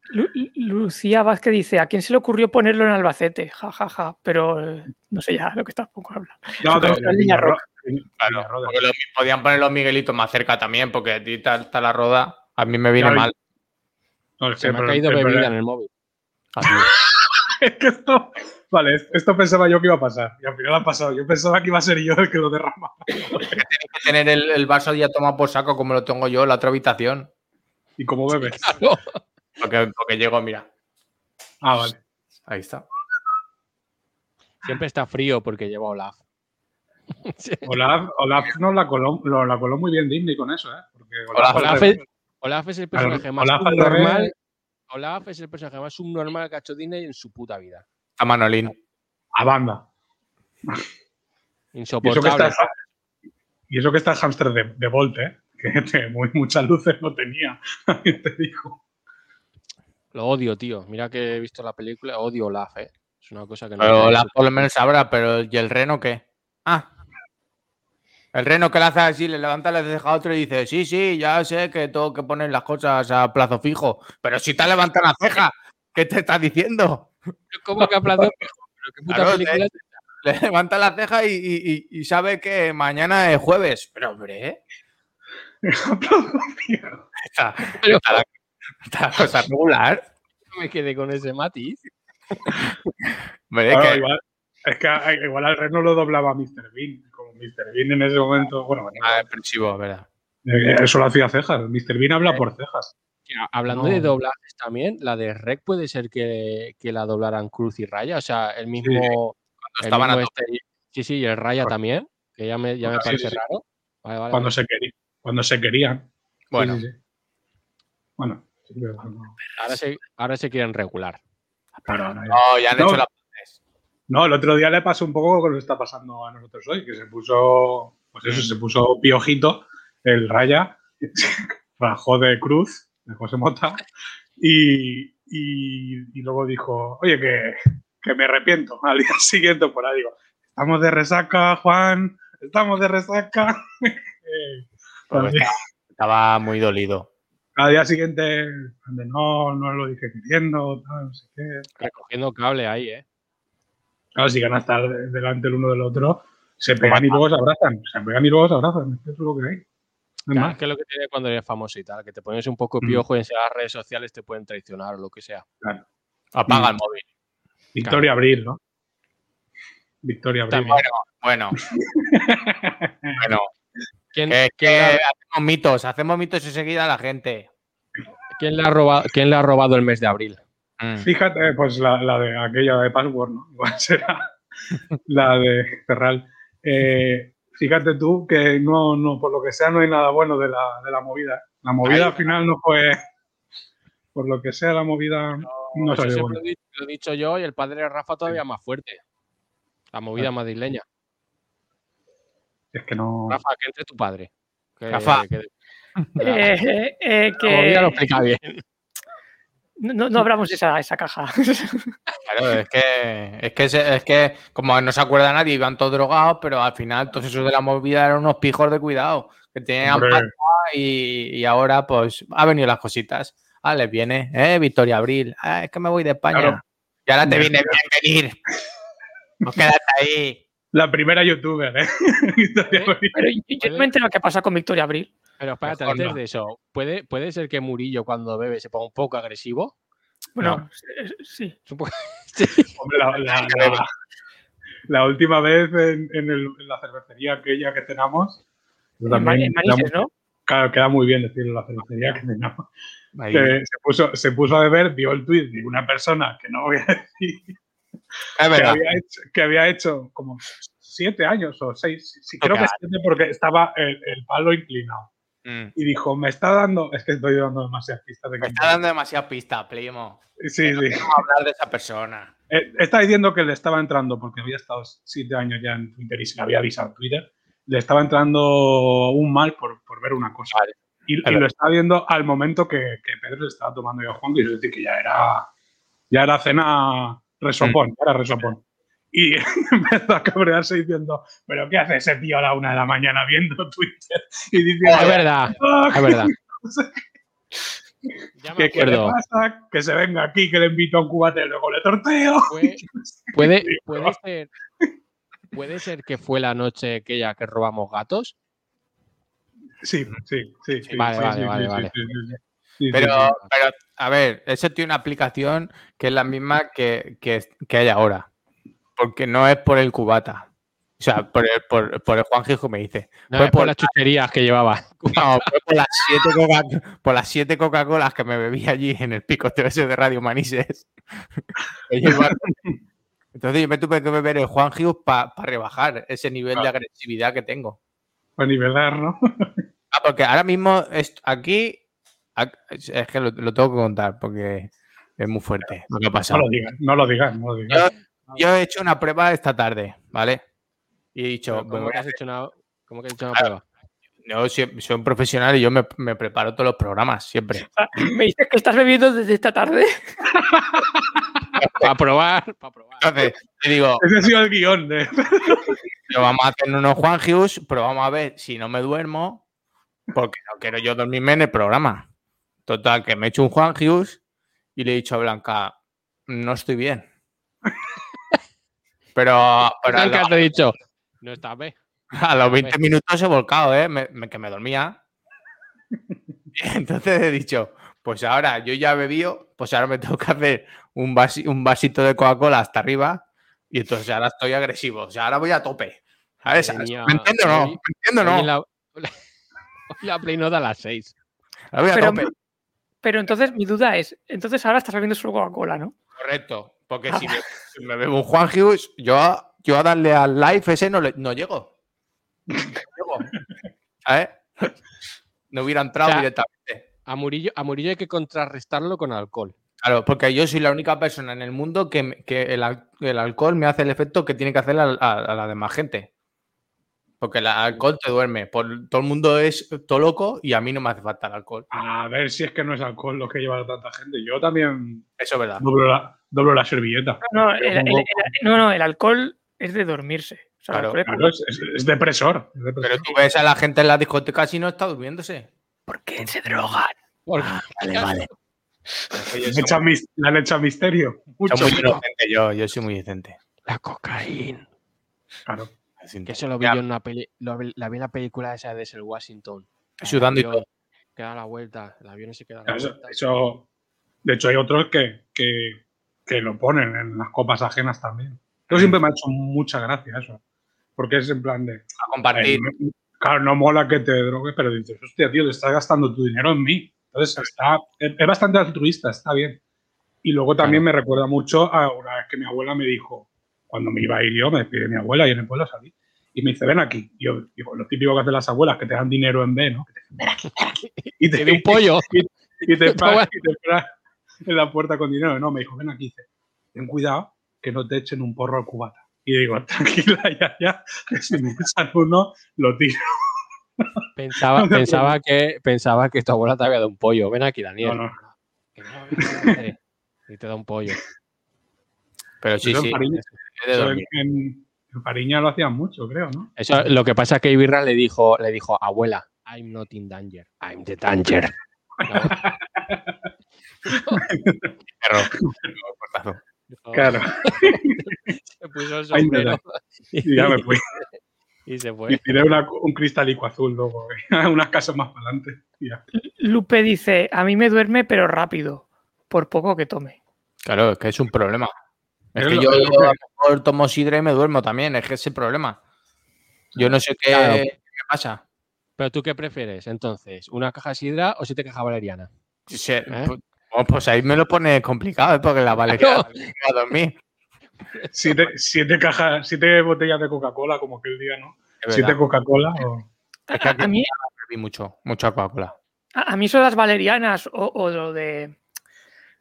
Lu- Lucía Vázquez dice, ¿a quién se le ocurrió ponerlo en Albacete? Ja, ja, ja. Pero eh, no sé ya lo que está poco hablando. No, el de Viñarrock. Viñarrock. Claro, Viñarrock. porque lo- podían poner los Miguelitos más cerca también, porque a ti está, está la roda. A mí me viene mal. No, Se me ha pero- caído pero- bebida en el móvil. *laughs* Es que esto. Vale, es- esto pensaba yo que iba a pasar. Y al final ha pasado. Yo pensaba que iba a ser yo el que lo derrama. *laughs* Tienes que tener el, el vaso ya tomado por saco como lo tengo yo en la otra habitación. ¿Y cómo bebes? *laughs* Claro. Porque, porque llego, mira. Ah, vale. Ahí está. Siempre está frío porque lleva Olaf. *laughs* Sí. Olaf, Olaf nos la coló, lo- la coló muy bien Disney con eso, ¿eh? Porque Olaf- es, Olaf es el personaje más subnormal. revés. Olaf es el personaje más subnormal que ha hecho Disney en su puta vida. A Manolín. a banda. *laughs* Y eso que Insoportable. está, y eso que está el hámster de, de Volt, ¿eh? *laughs* Que te- muy, muchas luces no tenía. Te digo. Lo odio, tío. Mira que he visto la película, odio Olaf, eh. Es una cosa que no. Pero gusta. por lo menos sabrá, pero ¿y el reno qué? Ah. El reno que le hace así, le levanta la ceja a otro y dice, sí, sí, ya sé que tengo que poner las cosas a plazo fijo. Pero si te ha levantado la ceja, ¿qué te estás diciendo? ¿Cómo que aplazó? Pero qué puta Claro, película es Le levanta la ceja y, y- y- y sabe que mañana es jueves. Pero, hombre, *laughs* está, Pero- *laughs* la cosa *laughs* regular. No me quedé con ese matiz. *laughs* Hombre, Claro, que- igual, es que a- igual al reno lo doblaba Mr. Bean. Como Mr. Bean en ese momento. Bueno, Ah, expresivo, ¿verdad? eh, eso lo hacía cejas. Mr. Bean habla por cejas. Hablando No. de doblajes también, la de Rec puede ser que, que la doblaran Cruz y Raya. O sea, el mismo. Cuando el estaban a mismo este- sí, sí, y el Raya Correcto. también, que ya me, ya me Sí, parece sí, sí. raro. Vale, vale, Cuando vale. se, querían, cuando se querían. Sí, Bueno, sí, sí. Bueno. No. Ahora, se, ahora se quieren regular. Pero no, no, ya han No. hecho la. No, el otro día le pasó un poco lo que nos está pasando a nosotros hoy, que se puso, pues eso, se puso piojito el raya, *laughs* rajó de cruz, de José Mota, y, y- y luego dijo, oye, que, que me arrepiento. *laughs* Al día siguiente por ahí digo, estamos de resaca, Juan, estamos de resaca. *laughs* Eh, estaba muy dolido. Al día siguiente, de, no, no lo dije queriendo, tal, no sé qué. Recogiendo cable ahí, ¿eh? Claro, si van a estar de- delante el uno del otro, se pegan y luego se abrazan. Se pegan y luego se abrazan. Es que es lo que hay. No Claro, es que es lo que tiene cuando eres famoso y tal, que te pones un poco Mm. piojo y en las redes sociales te pueden traicionar o lo que sea. Apaga Mm. el móvil. Victoria Abril, ¿no? Victoria Abril. También. Bueno, bueno. *laughs* ¿Quién, Que, hacemos mitos, hacemos mitos enseguida a la gente. quién le ha robado, quién le ha robado el mes de abril? Mm. Fíjate, pues la, la de aquella de Password, ¿no? *laughs* Igual será la de Ferral. Eh, fíjate tú que no, no, por lo que sea, no hay nada bueno de la, de la movida. La movida al final no fue. Por lo que sea, la movida no Eso salió buena. lo, he dicho, lo he dicho yo y el padre de Rafa todavía más fuerte. La movida madrileña. Es que no. Rafa, que entre tu padre. Que, Rafa. que- *laughs* Eh, eh, la movida lo que explica bien. no, no abramos esa, esa caja. *laughs* Claro, es que, es que, es, que como no se acuerda nadie, iban todos drogados, pero al final todos esos de la movida eran unos pijos de cuidado, que tenían y, y ahora pues ha venido las cositas. Ah, les viene, ¿eh? Victoria Abril. Ah, es que me voy de España. Claro. Y ahora te viene bien venir. *laughs* Pues quédate ahí. La primera youtuber, ¿eh? *laughs* Victoria Abril. Pero yo, me entero qué pasa con Victoria Abril. Pero espérate, Mejor antes no. de eso, ¿puede, ¿puede ser que Murillo cuando bebe se ponga un poco agresivo? Bueno, *laughs* sí. Hombre, la, la- la- la última vez en, en el- en la cervecería aquella que cenamos, En también Mani- Manises, queda, ¿no? claro, queda muy bien decirlo, la cervecería que cenamos. Se, puso, se puso a beber, vio el tuit de una persona que no voy a decir, Es que verdad. había, hecho, que había hecho como siete años o seis, sí, creo que Claro. siete porque estaba el, el palo inclinado. Mm. Y dijo, me está dando, es que estoy dando demasiadas pistas de Me que... está dando demasiada pista, primo. Sí, sí. Vamos a hablar de esa persona. Eh, está diciendo que le estaba entrando, porque había estado siete años ya en Twitter y se le había avisado en Twitter, le estaba entrando un mal por, por ver una cosa. Vale. Y, y lo estaba viendo al momento que, que Pedro le estaba tomando yo a Juan, que es decir, que ya era, ya era cena resopón, era resopón. Y *laughs* empezó a cabrearse diciendo, pero ¿qué hace ese tío a la una de la mañana viendo Twitter? Y diciendo, Es verdad, "Ah, es verdad. Ya me ¿qué, le pasa? Que se venga aquí, que le invito a un cubate *laughs* y luego le torteo. Puede, puede ser. Puede ser que fue la noche aquella que robamos gatos. Sí, sí, sí. Vale, vale, vale, sí, sí, sí, Pero, pero, a ver, eso tiene una aplicación que es la misma que, que, que hay ahora. Porque no es por el cubata. O sea, por el, por, por el Juan Gijo me dice. No, Fue es por por- las chucherías que llevaba. *laughs* No, fue por las siete Coca- por las siete Coca-Colas que me bebí allí en el pico TVS de Radio Manises. *laughs* Entonces yo me tuve que beber el Juan Hughes para rebajar ese nivel de agresividad que tengo. Para nivelar, ¿no? *laughs* Ah, porque ahora mismo es- aquí es que lo, lo tengo que contar porque es muy fuerte lo que ha No pasado. lo digas, no lo digas, no lo digas. Yo he hecho una prueba esta tarde, ¿vale? Y he dicho, Pero ¿Cómo que has hecho una, cómo que has hecho una Claro. prueba? Yo sie- soy un profesional y yo me, me preparo todos los programas, siempre. *laughs* Ah, Me dices que estás bebiendo desde esta tarde. *laughs* Para probar, para probar. Entonces, te digo, Ese ha sido el guion de. Pero vamos a hacer unos Juan Hughes, pero vamos a ver si no me duermo, porque no quiero yo dormirme en el programa. Total, que me he hecho un Juan Hughes y le he dicho a Blanca, no estoy bien. *laughs* Pero, pero Blanca lo- te he dicho, no estás bien. a los 20 minutos he volcado, ¿eh? Me- me- que me dormía. Y *laughs* entonces he dicho, pues ahora yo ya he bebido, pues ahora me tengo que hacer un, vasi- un vasito de Coca-Cola hasta arriba y entonces ahora estoy agresivo. O sea, ahora voy a tope. ¿Sabes? ¿Me entiendo o no? ¿Me entiendo o no? la, hoy la Play no da a las 6. Ahora voy a Pero, tope. Pero entonces mi duda es, entonces ahora estás bebiendo solo Coca-Cola, ¿no? Correcto. Porque Ah. si me, si me bebo un Juan Hughes, yo, yo a darle al live ese no, le- no llego. No llego. ¿Sabes? No hubiera entrado O sea, directamente. A Murillo, a Murillo hay que contrarrestarlo con alcohol. Claro, porque yo soy la única persona en el mundo que, me- que el, al- el alcohol me hace el efecto que tiene que hacer a, a- a la demás gente. Porque el alcohol te duerme. Por, todo el mundo es todo loco y a mí no me hace falta el alcohol. A ver si es que no es alcohol lo que lleva tanta gente. Yo también Eso es verdad. doblo la, doblo la servilleta. No, el, Pero el- como- el- no, no, el alcohol es de dormirse. O sea, el Claro, Claro, es, es- es depresor. es depresor. Pero tú ves a la gente en las discotecas y no está durmiéndose. ¿Por qué se drogan? Porque- *laughs* Vale, vale. Mis- le han hecho misterio. Mucho. Soy muy inocente yo, yo soy muy decente. La cocaína. Claro. Que eso lo vi Ya. yo en una peli, lo la vi en la película esa de el Washington. Sudando y todo. Que da la vuelta, el avión se queda la Eso, vuelta. eso- de hecho, hay otros que, que, que lo ponen en las copas ajenas también. Yo siempre me ha hecho mucha gracia eso. Porque es en plan de. A compartir. eh, claro, no mola que te drogues, pero dices, hostia, tío, te estás gastando tu dinero en mí. Entonces, está, es, es bastante altruista, está bien. Y luego también me recuerda mucho a una vez que mi abuela me dijo, cuando me iba a ir yo, me despide mi abuela y en el pueblo salí. Y me dice, ven aquí. Y yo digo, lo típico que hacen las abuelas, que te dan dinero en B, ¿no? Que te dicen, ven aquí, ven aquí. Y te, de un pollo. y te y te paran en la puerta con dinero. No, me dijo, ven aquí, dice, ten cuidado que no te echen un porro al cubata. Y digo, tranquila, ya, ya, que si me echan uno, lo tiro. Pensaba, pensaba, que, pensaba que tu abuela te había dado un pollo. Ven aquí, Daniel. No, no. Y te da un pollo. Pero sí, sí. En- en Fariña lo hacían mucho, creo, ¿no? Eso, lo que pasa es que Ibirra le dijo, le dijo, abuela, I'm not in danger. I'm the danger. ¿No? Perro. Claro. se puso el sombrero Y ya me fui. y se Y fue. tiré una- un cristalico azul luego, *laughs* unas casas más para adelante. Y ya. Lupe dice, a mí me duerme, pero rápido, por poco que tome. Claro, es que es un problema. Es que yo, que- a lo mejor tomo sidra y me duermo también, es que es el problema. Yo no sé qué, Claro. qué pasa. Pero tú qué prefieres entonces, una caja de sidra o siete cajas valeriana? ¿Eh? pues, oh, pues ahí me lo pone complicado, ¿eh? porque la valeria Claro. a dormir. Siete, siete cajas, siete botellas de Coca-Cola, como aquel día, ¿no? Siete. Coca-Cola o... Es que A, mí, bebí mucho, mucha Coca-Cola. a, a mí son las valerianas o, o lo de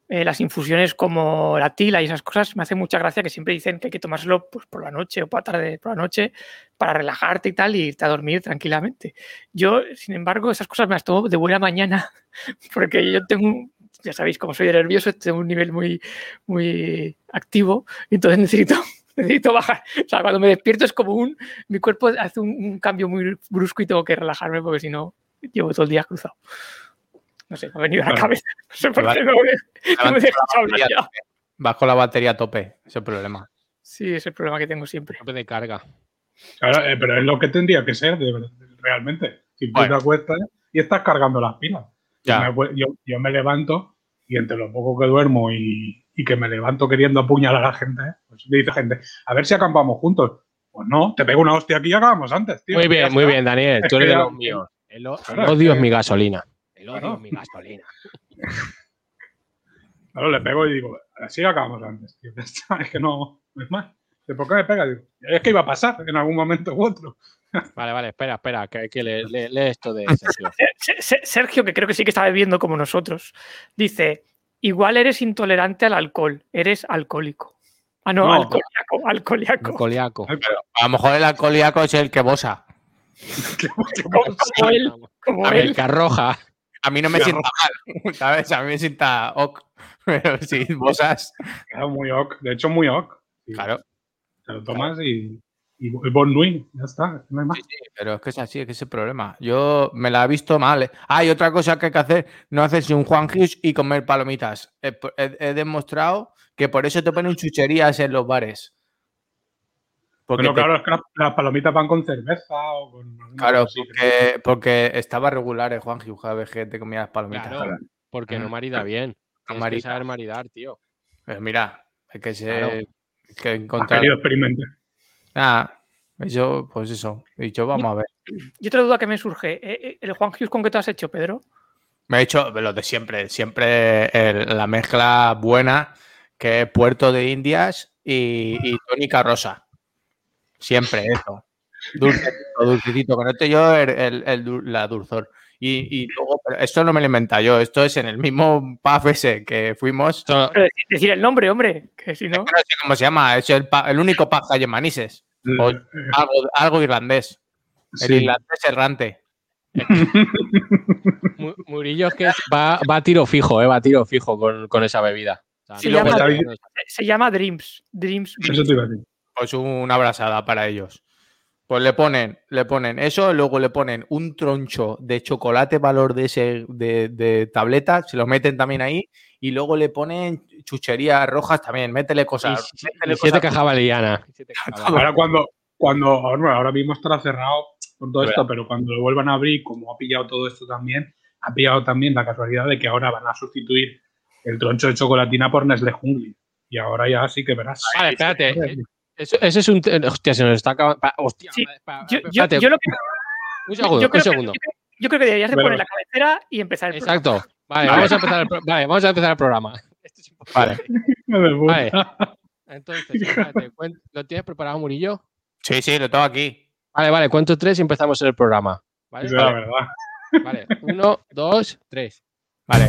eh, las infusiones como la tila y esas cosas, me hace mucha gracia que siempre dicen que hay que tomárselo pues, por la noche o por la tarde, por la noche, para relajarte y tal, y irte a dormir tranquilamente. Yo, sin embargo, esas cosas me las tomo de buena mañana, *laughs* porque yo tengo, ya sabéis, como soy nervioso, tengo un nivel muy, muy activo, entonces necesito, *laughs* necesito bajar. O sea, cuando me despierto es como un, mi cuerpo hace un, un cambio muy brusco y tengo que relajarme, porque si no, llevo todo el día cruzado. No sé, me ha venido a la cabeza. *laughs* No sé por qué no me, no me dejas hablar batería ya. Vas con la batería a tope, ese es el problema. Sí, es el problema que tengo siempre. Tope de carga. Claro, eh, pero es lo que tendría que ser de realmente. Si tú Bueno. te acuestas y estás cargando las pilas. Yo Ya. me, acu- yo, yo me levanto y entre lo poco que duermo y, y que me levanto queriendo apuñalar a la gente, pues me dice gente, a ver si acampamos juntos. Pues no, te pego una hostia aquí y acabamos antes, tío. Muy bien, muy bien, Daniel. Es Tú eres de los míos. El, odio es mi gasolina. El odio Claro. es mi gasolina. *laughs* Claro, le pego y digo, así acabamos antes, tío. Ya está, Es que no, no es más. ¿De por qué me pega? Digo, es que iba a pasar en algún momento u otro. *laughs* Vale, vale, espera, espera, que, que lee, lee- lee esto de Sergio. *laughs* Se- se- Sergio, que creo que sí que está bebiendo como nosotros, dice: Igual eres intolerante al alcohol, eres alcohólico. Ah, no, No. alcohólico, alcohólico. Coliaco. A lo mejor el alcohólico es el que bosa. Como, como él, como A ver, él. El carroja. A mí no me sienta mal, *laughs* ¿sabes? A mí me sienta ok. *laughs* Pero si *laughs* bosas, Era muy ok, de hecho muy ok. Sí, claro. Te lo tomas y, y Bon Nuit, ya está, no hay más. Sí, sí, pero es que es así, es que es el problema. Yo me la he visto mal. ¿eh? Ah, y otra cosa que hay que hacer, no hacerse un Juan Hughes y comer palomitas. He, he- he demostrado que por eso te ponen chucherías en los bares. Porque Pero te- claro, es que las, las palomitas van con cerveza o con. claro, cosa así, porque, porque estaba regular el Juan Hughes cada vez que te comías palomitas. Claro, porque no marida bien. No Tienes que marida. saber maridar, tío. Pues mira, hay que ser. Claro. que encontrar. querido experimentar. Ah, eso, pues eso. Y yo, vamos a ver. Y otra duda que me surge: ¿eh, eh, ¿el Juan Hughes con qué te has hecho, Pedro? Me he hecho lo de siempre, siempre el- la mezcla buena, que es Puerto de Indias y, y tónica rosa. Siempre eso. Dulcecito, dulcecito, que no te yo el, el- el dul- la dulzor. Y, y luego, pero esto no me lo he inventado yo, esto es en el mismo pub ese que fuimos. Esto- Pero decir, decir el nombre, hombre, que si no. No sé cómo se llama, es el, el único pub que hay en Manises. O Eh, algo, algo irlandés. El sí. irlandés errante. Mu- Murillo es que va, *laughs* va a tiro fijo, eh, va a tiro fijo con, con esa bebida. O sea, Se no llama- puede- Se llama Dreams. Dreams. Eso te iba a decir. Pues una abrazada para ellos. Pues le ponen, le ponen eso, luego le ponen un troncho de chocolate valor de ese de, de tableta, se lo meten también ahí, y luego le ponen chucherías rojas también, métele cosas. y métele siete cosas. cajas. Siete. Ahora cuando, cuando ahora, ahora mismo estará cerrado con todo esto, pero cuando lo vuelvan a abrir, como ha pillado todo esto también, ha pillado también la casualidad de que ahora van a sustituir el troncho de chocolatina por Nestlé Jungli. Y ahora ya sí que verás. Vale, espérate. Eso, ese es un. Hostia, se nos está acabando. Hostia, Sí, pa- Yo, yo- espérate, yo lo que, un segundo, yo creo un que- segundo. yo creo- yo creo que deberías de Bueno. poner la cabecera y empezar el programa. Exacto. Vale, Vale. vamos a empezar el, pro- vale, vamos a empezar el programa. *laughs* Esto es. Vale. Vale. Entonces, *laughs* espérate, ¿lo tienes preparado, Murillo? Sí, sí, lo tengo aquí. Vale, vale, cuento tres y empezamos el programa. ¿Vale? Esa es la verdad. Vale, uno, dos, tres. Vale.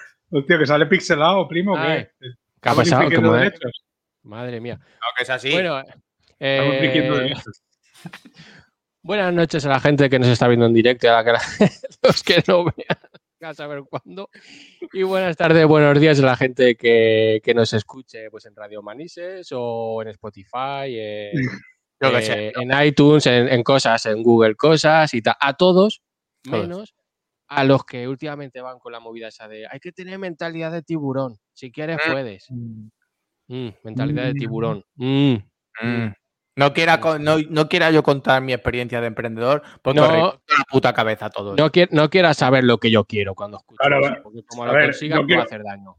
Hostia, que sale pixelado, primo. Ay, ¿qué? ¿Qué ha pasado? infringiendo ¿Cómo es? derechos. Madre mía. No, que es así. Bueno, eh, *laughs* buenas noches a la gente que nos está viendo en directo y a la que la- *laughs* los que no vean a saber cuándo. Y buenas tardes, buenos días a la gente que, que nos escuche pues, en Radio Manises o en Spotify, en, *laughs* eh, en iTunes, en, en cosas, en Google Cosas y tal. A todos, Todos. menos a los que últimamente van con la movida esa de hay que tener mentalidad de tiburón. Si quieres, Mm. puedes. Mm, mentalidad de tiburón. Mm. Mm. No quiera, no, no quiera yo contar mi experiencia de emprendedor porque No. la puta cabeza a todos. No, qui- no quieras saber lo que yo quiero cuando escucho Claro, eso, va- porque como a lo ver, consigas no quiero- hacer daño.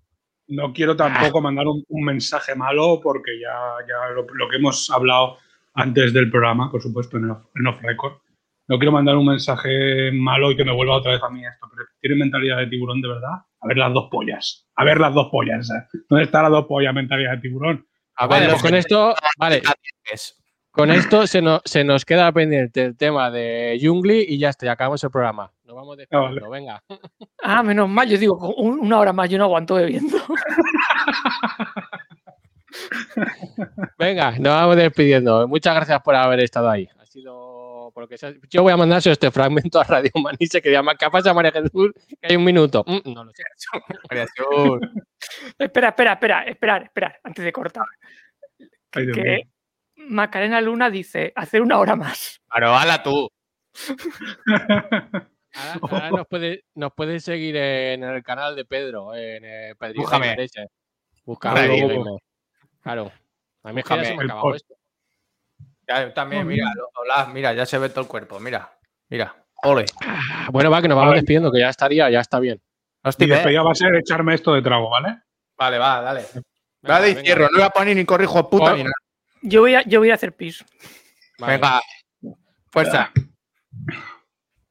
No quiero tampoco mandar un, un mensaje malo porque ya, ya lo, lo que hemos hablado antes del programa, por supuesto, en off, en off record. No quiero mandar un mensaje malo y que me vuelva otra vez a mí esto, pero tiene mentalidad de tiburón de verdad. A ver las dos pollas. A ver las dos pollas. ¿eh? ¿Dónde está la dos pollas mentalidad de tiburón? A Vale, ver, pues con esto, vale, con esto se nos, se nos queda pendiente el tema de Jungli y ya está, ya acabamos el programa. Nos vamos despidiendo, venga. Ah, menos mal, yo digo, una hora más yo no aguanto bebiendo. *laughs* Venga, nos vamos despidiendo. Muchas gracias por haber estado ahí. Ha sido por lo que sea. Yo voy a mandar este fragmento a Radio Manise que llama ¿Qué pasa, María Jesús? Que hay un minuto. Mm, no lo sé. *laughs* María Jesús. espera, espera, espera, esperar, esperar, antes de cortar. Ay, Dios mío. Que Macarena Luna dice, hacer una hora más. Pero hala tú. *laughs* Ahora, ahora nos, puede, nos puedes seguir en el canal de Pedro, en eh, Pedro Búscame. Gamer. Claro. A mí es que ya Búscame se me ha acabado esto. Ya, yo también, mira, hola, mira, ya se ve todo el cuerpo, mira. Mira, ole. Ah, Bueno, va, que nos vamos Vale. despidiendo, que ya estaría, ya está bien. No Mi despedida va a ser echarme esto de trago, ¿vale? Vale, va, dale. Venga, Dale y venga. cierro, no voy a poner ni corrijo de puta ni nada. Yo voy a, yo voy a hacer pis. Vale. Venga. Fuerza. *laughs*